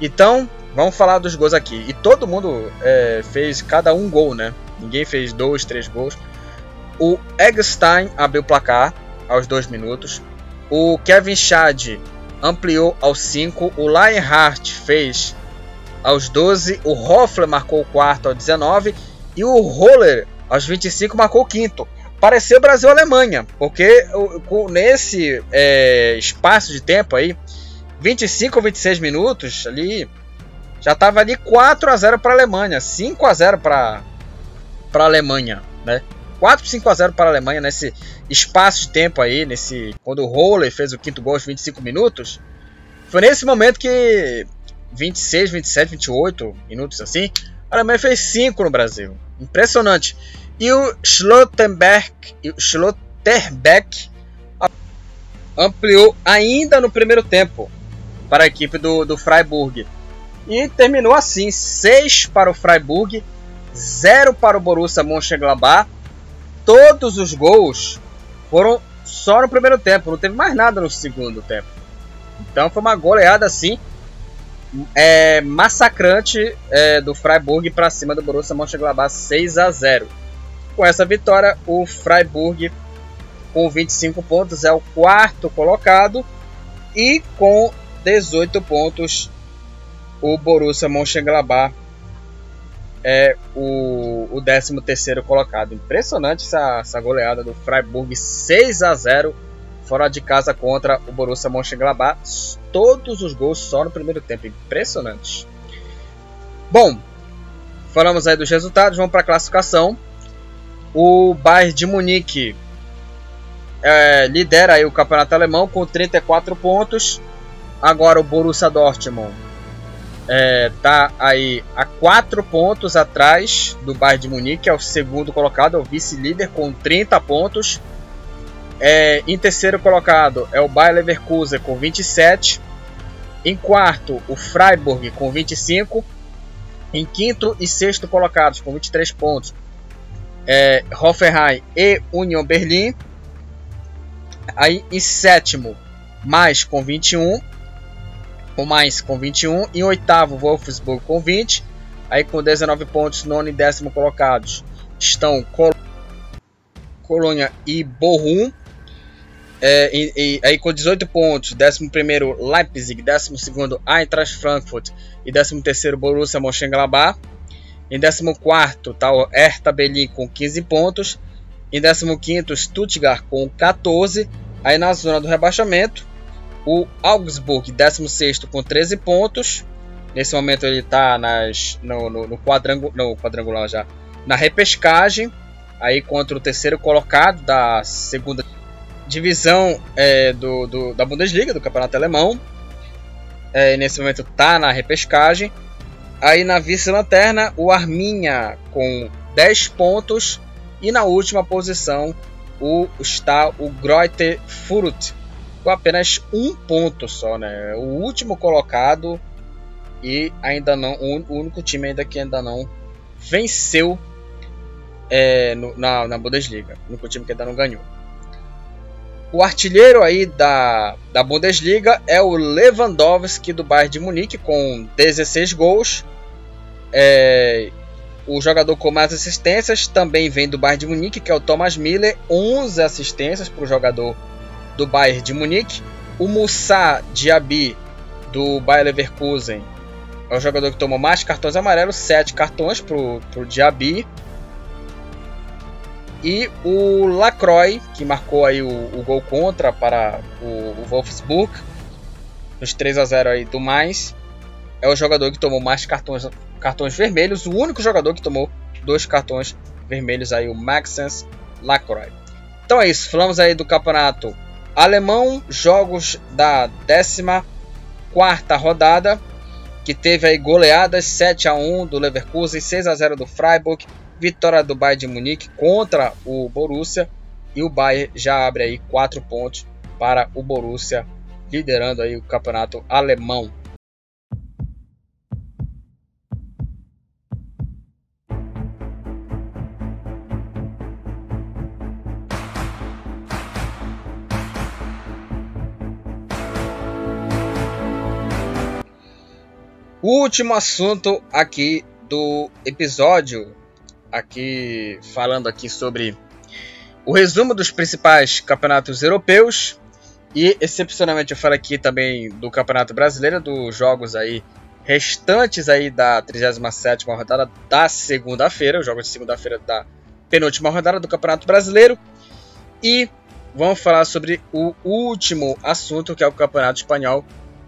Então, vamos falar dos gols aqui. E todo mundo é, fez cada um gol, né? Ninguém fez dois, três gols. O Eggstein abriu o placar aos dois minutos. O Kevin Schad ampliou aos 5. O Lionheart fez aos 12. O Hoffler marcou o quarto aos 19. E o Roller aos 25 marcou o quinto. Pareceu Brasil-Alemanha, porque nesse é, espaço de tempo aí, 25 ou 26 minutos ali, já estava ali 4 a 0 para a Alemanha, 5 a 0 para a Alemanha, né? 4 5 a 0 para a Alemanha nesse espaço de tempo aí, nesse quando o Roller fez o quinto gol aos 25 minutos. Foi nesse momento que 26, 27, 28 minutos assim, a Alemanha fez 5 no Brasil. Impressionante. E o Schlotterbeck, o Schlotterbeck ampliou ainda no primeiro tempo para a equipe do, do Freiburg. E terminou assim: 6 para o Freiburg, 0 para o Borussia Mönchengladbach. Todos os gols foram só no primeiro tempo, não teve mais nada no segundo tempo. Então foi uma goleada assim é, massacrante é, do Freiburg para cima do Borussia Mönchengladbach 6 a 0. Com essa vitória, o Freiburg com 25 pontos é o quarto colocado e com 18 pontos. O Borussia Mönchengladbach é o, o 13 colocado. Impressionante essa, essa goleada do Freiburg 6 a 0 fora de casa contra o Borussia Mönchengladbach. Todos os gols só no primeiro tempo. Impressionante. Bom, falamos aí dos resultados. Vamos para a classificação. O Bayern de Munique é, lidera aí o campeonato alemão com 34 pontos. Agora o Borussia Dortmund é, tá aí a 4 pontos atrás do Bayern de Munique, é o segundo colocado, é o vice-líder com 30 pontos. É, em terceiro colocado é o Bayer Leverkusen com 27. Em quarto, o Freiburg com 25. Em quinto e sexto colocados com 23 pontos, é, Hoffenheim e Union Berlim. Aí em sétimo, mais com 21. O mais com 21. Em oitavo, Wolfsburg com 20. Aí com 19 pontos, nono e décimo colocados estão Col Colônia e Bochum. É, e, e, aí com 18 pontos, 11 Leipzig, 12 Eintracht Frankfurt e 13 Borussia Mönchengladbach. Em 14 está o Hertha Berlin com 15 pontos. Em 15 Stuttgart com 14. Aí na zona do rebaixamento, o Augsburg, 16 com 13 pontos. Nesse momento ele está no, no, no, quadrangu, no quadrangular já. Na repescagem. Aí contra o terceiro colocado da segunda divisão é, do, do, da Bundesliga, do Campeonato Alemão. É, nesse momento está na repescagem. Aí na vice-lanterna, o Arminha com 10 pontos. E na última posição o, está o Greuther Fürth com apenas um ponto só, né? O último colocado e ainda não, o único time ainda que ainda não venceu é, no, na, na Bundesliga. O único time que ainda não ganhou. O artilheiro aí da, da Bundesliga é o Lewandowski do Bayern de Munique com 16 gols. É, o jogador com mais assistências também vem do Bayern de Munique, que é o Thomas Miller, 11 assistências para o jogador do Bayern de Munique. O Moussa Diaby do Bayer Leverkusen é o jogador que tomou mais cartões amarelos, 7 cartões para o Diaby. E o Lacroix, que marcou aí o, o gol contra para o, o Wolfsburg, nos 3 a 0 aí do mais, é o jogador que tomou mais cartões, cartões vermelhos, o único jogador que tomou dois cartões vermelhos aí, o Maxence Lacroix. Então é isso, falamos aí do campeonato alemão, jogos da 14 quarta rodada, que teve aí goleadas 7 a 1 do Leverkusen, 6 a 0 do Freiburg, vitória do Bayern de Munique contra o Borussia e o Bayern já abre aí 4 pontos para o Borussia, liderando aí o campeonato alemão. O último assunto aqui do episódio aqui falando aqui sobre o resumo dos principais campeonatos europeus e excepcionalmente eu falo aqui também do Campeonato Brasileiro, dos jogos aí restantes aí da 37ª rodada da segunda-feira, os jogos de segunda-feira da penúltima rodada do Campeonato Brasileiro e vamos falar sobre o último assunto que é o Campeonato Espanhol.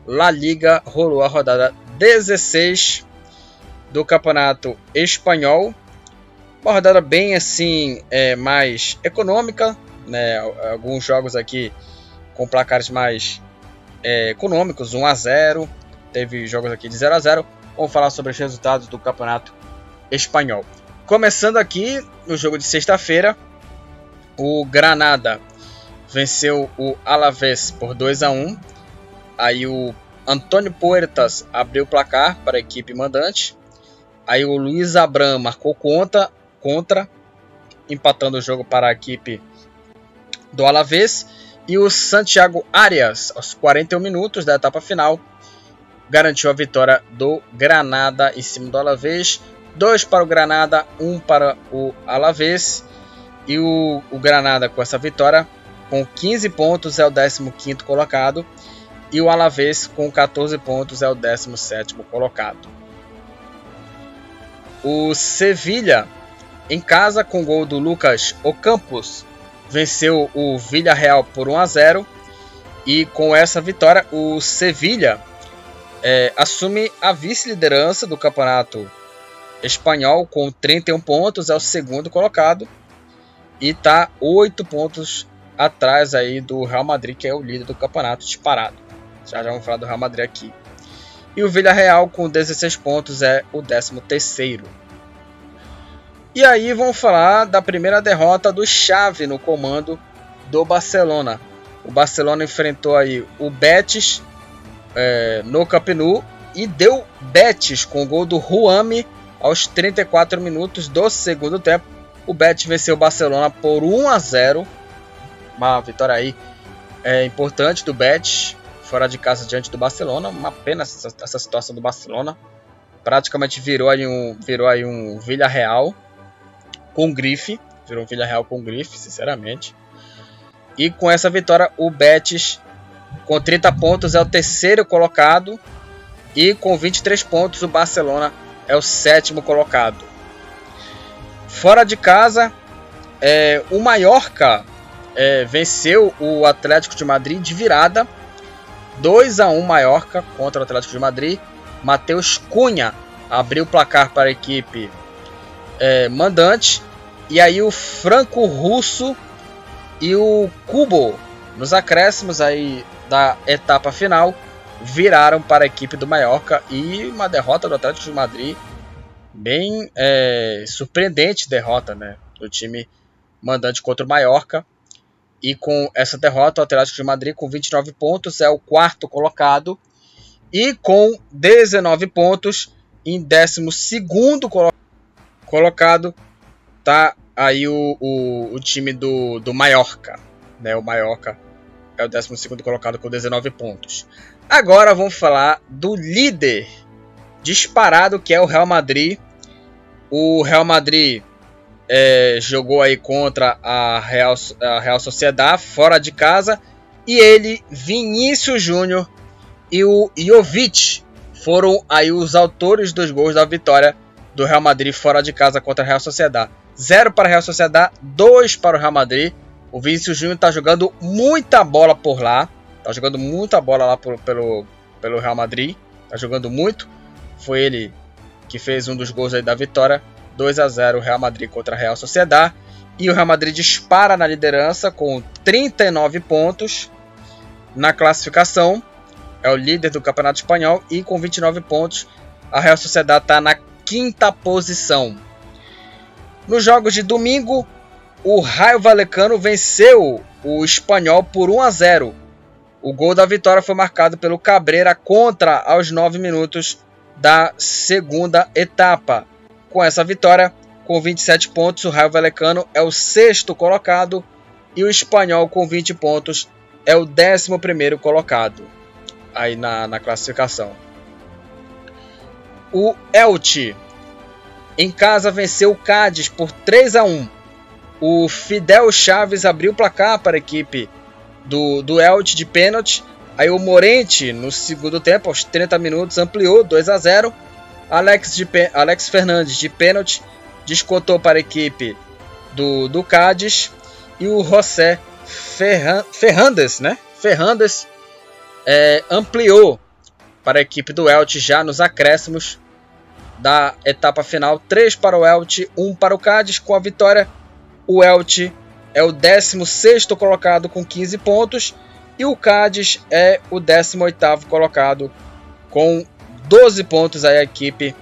La Liga rolou a rodada 16 do Campeonato Espanhol uma rodada bem assim, é, mais econômica, né? Alguns jogos aqui com placares mais é, econômicos, 1 a 0 Teve jogos aqui de 0 a 0 Vamos falar sobre os resultados do campeonato espanhol. Começando aqui no jogo de sexta-feira, o Granada venceu o Alavés por 2 a 1 Aí o Antônio Puertas abriu o placar para a equipe mandante. Aí o Luiz Abram marcou conta contra, empatando o jogo para a equipe do Alavés. E o Santiago Arias, aos 41 minutos da etapa final, garantiu a vitória do Granada em cima do Alavés. Dois para o Granada, um para o Alavés. E o, o Granada, com essa vitória, com 15 pontos, é o 15 colocado. E o Alavés, com 14 pontos, é o 17 colocado. O Sevilha em casa, com gol do Lucas Ocampos, venceu o Villarreal por 1 a 0 e com essa vitória o Sevilha é, assume a vice-liderança do campeonato espanhol com 31 pontos, é o segundo colocado e está 8 pontos atrás aí do Real Madrid, que é o líder do campeonato disparado. Já já vamos falar do Real Madrid aqui. E o Villarreal com 16 pontos é o 13 terceiro. E aí vamos falar da primeira derrota do Xavi no comando do Barcelona. O Barcelona enfrentou aí o Betis é, no Camp Nou e deu Betis com o gol do Ruame aos 34 minutos do segundo tempo. O Betis venceu o Barcelona por 1 a 0. Uma vitória aí é, importante do Betis, fora de casa diante do Barcelona. Uma pena essa, essa situação do Barcelona. Praticamente virou aí um, virou aí um Villarreal com grife. Virou um Villarreal com grife, sinceramente. E com essa vitória, o Betis, com 30 pontos, é o terceiro colocado. E com 23 pontos, o Barcelona é o sétimo colocado. Fora de casa, é, o Mallorca é, venceu o Atlético de Madrid de virada. 2 a 1 Mallorca contra o Atlético de Madrid. Matheus Cunha abriu o placar para a equipe é, mandante. E aí o franco-russo e o Cubo, nos acréscimos aí da etapa final, viraram para a equipe do Mallorca e uma derrota do Atlético de Madrid bem é, surpreendente derrota né, do time mandante contra o Mallorca e com essa derrota o Atlético de Madrid com 29 pontos é o quarto colocado. E com 19 pontos em 12 segundo colocado tá aí o, o, o, time do, do Mallorca né, o Mallorca é o 12 segundo colocado com 19 pontos. Agora vamos falar do líder disparado que é o Real Madrid. O Real Madrid é, jogou aí contra a Real, a Real Sociedade fora de casa e ele, Vinícius Júnior e o Jovic foram aí os autores dos gols da vitória do Real Madrid fora de casa contra a Real Sociedade. Zero para a Real Sociedade, dois para o Real Madrid. O Vinícius Júnior está jogando muita bola por lá. Tá jogando muita bola lá por, pelo, pelo Real Madrid. Tá jogando muito. Foi ele que fez um dos gols aí da vitória. 2 a 0 Real Madrid contra a Real Sociedad. E o Real Madrid dispara na liderança com 39 pontos na classificação. É o líder do Campeonato Espanhol e com 29 pontos a Real Sociedad está na quinta posição. Nos jogos de domingo, o Raio Valecano venceu o Espanhol por 1 a 0 o gol da vitória foi marcado pelo Cabreira contra aos 9 minutos da segunda etapa. Com essa vitória, com 27 pontos, o Raio Valecano é o sexto colocado e o Espanhol com 20 pontos é o décimo primeiro colocado aí na, na classificação. O Elche em casa venceu o Cádiz por 3 a 1. O Fidel Chaves abriu o placar para a equipe do, do Elche de pênalti. Aí o Morente, no segundo tempo, aos 30 minutos, ampliou 2 a 0. Alex, de, Alex Fernandes de pênalti descontou para a equipe do, do Cádiz. E o José Ferran, Ferrandes, né? Ferrandes é, ampliou para a equipe do Elche já nos acréscimos da etapa final. 3 para o Elche, 1 para o Cádiz. Com a vitória, o Elche é o 16 colocado com 15 pontos e o Cádiz é o 18 colocado com 12 pontos aí a equipe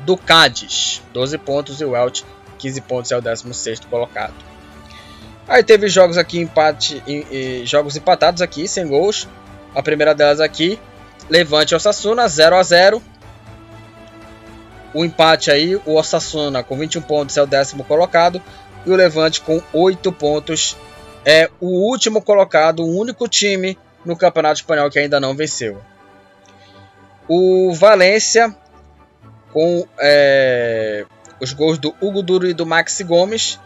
do Cádiz. 12 pontos e o Elche 15 pontos é o 16 colocado. Aí teve jogos aqui empate e, jogos empatados aqui sem gols. A primeira delas aqui, Levante Osasuna 0 a 0. O empate aí, o Osasuna com 21 pontos é o décimo colocado e o Levante com 8 pontos é o último colocado, o único time no Campeonato Espanhol que ainda não venceu. O Valência com é, os gols do Hugo Duro e do Maxi Gomes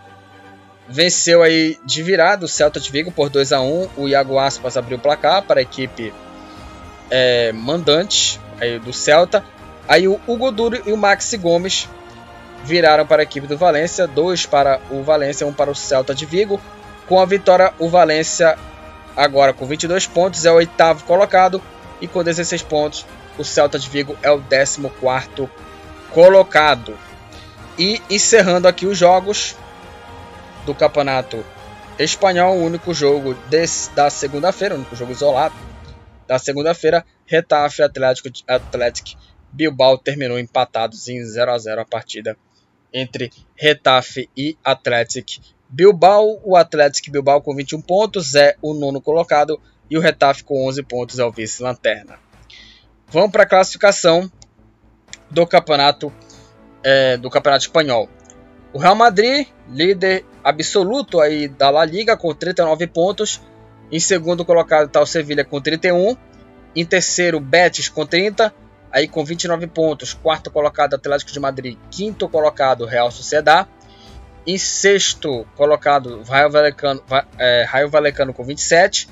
venceu aí de virada o Celta de Vigo por 2 a 1 O Iago Aspas abriu o placar para a equipe é, mandante aí do Celta. Aí o Hugo Duro e o Maxi Gomes viraram para a equipe do Valência, dois para o Valência, um para o Celta de Vigo. Com a vitória, o Valência, agora com 22 pontos, é o oitavo colocado e com 16 pontos, o Celta de Vigo é o 14 colocado. E encerrando aqui os jogos do Campeonato Espanhol, o único jogo desse, da segunda-feira, o único jogo isolado da segunda-feira, Retafe Atlético, Atlético Bilbao terminou empatados em 0 a 0 a partida entre Retafe e Atlético Bilbao, o Atlético Bilbao com 21 pontos é o nono colocado e o Retafe com 11 pontos é o vice-lanterna. Vamos para a classificação do campeonato é, do campeonato espanhol. O Real Madrid, líder absoluto aí da La Liga com 39 pontos. Em segundo colocado está o Sevilha com 31. Em terceiro, Betis com 30. Aí com 29 pontos, quarto colocado Atlético de Madrid, quinto colocado Real Sociedad. Em sexto colocado, Raio Valecano, é, com 27.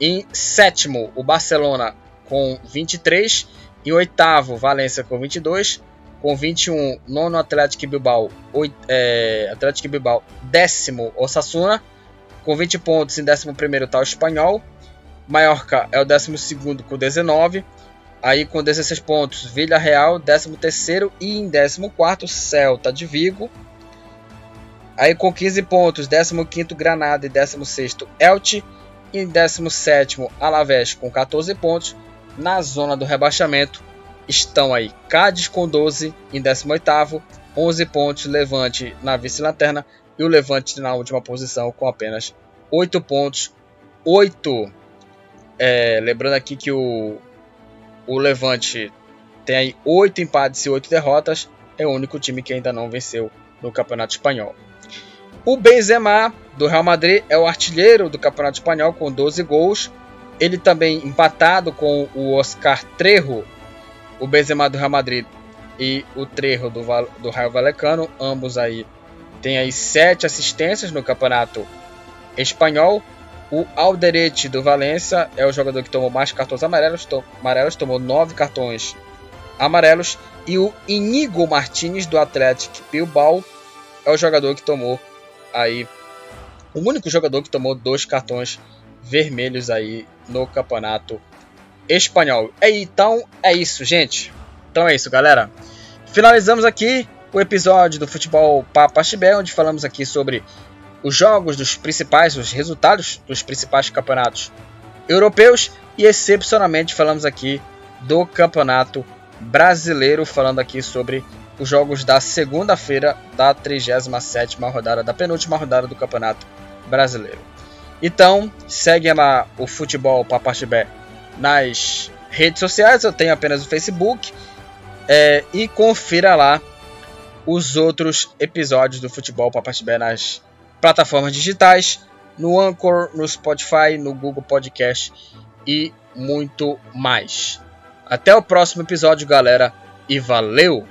Em sétimo, o Barcelona com 23. Em oitavo, Valência com 22. Com 21, nono Atlético Bilbao. Oit, é, Atlético Bilbao, décimo Osasuna. Com 20 pontos, em décimo primeiro está o Espanhol. Mallorca é o décimo segundo com 19. Aí com 16 pontos, Vila Real, 13 terceiro e em 14 quarto, Celta de Vigo. Aí com 15 pontos, 15º Granada e 16º Elche. E em 17º Alavés com 14 pontos. Na zona do rebaixamento estão aí Cádiz com 12 em 18º, 11 pontos Levante na vice-lanterna e o Levante na última posição com apenas 8 pontos. 8. É, lembrando aqui que o, o Levante tem aí 8 empates e 8 derrotas. É o único time que ainda não venceu no Campeonato Espanhol. O Benzema do Real Madrid é o artilheiro do Campeonato Espanhol com 12 gols. Ele também empatado com o Oscar Trejo, o Benzema do Real Madrid e o Trejo do, do Raio Valecano, ambos aí têm aí sete assistências no Campeonato Espanhol. O Alderete do Valência é o jogador que tomou mais cartões amarelos, to amarelos tomou nove cartões amarelos. E o Inigo Martinez do Atlético Bilbao é o jogador que tomou aí o único jogador que tomou dois cartões vermelhos aí no campeonato espanhol. Então é isso, gente. Então é isso, galera. Finalizamos aqui o episódio do Futebol Papa Chibé, onde falamos aqui sobre os jogos dos principais, os resultados dos principais campeonatos europeus e excepcionalmente falamos aqui do campeonato brasileiro, falando aqui sobre os jogos da segunda-feira da 37ª rodada, da penúltima rodada do Campeonato Brasileiro. Então, segue lá o Futebol Papachibé nas redes sociais, eu tenho apenas o Facebook, é, e confira lá os outros episódios do Futebol Papachibé nas plataformas digitais, no Anchor, no Spotify, no Google Podcast e muito mais. Até o próximo episódio, galera, e valeu!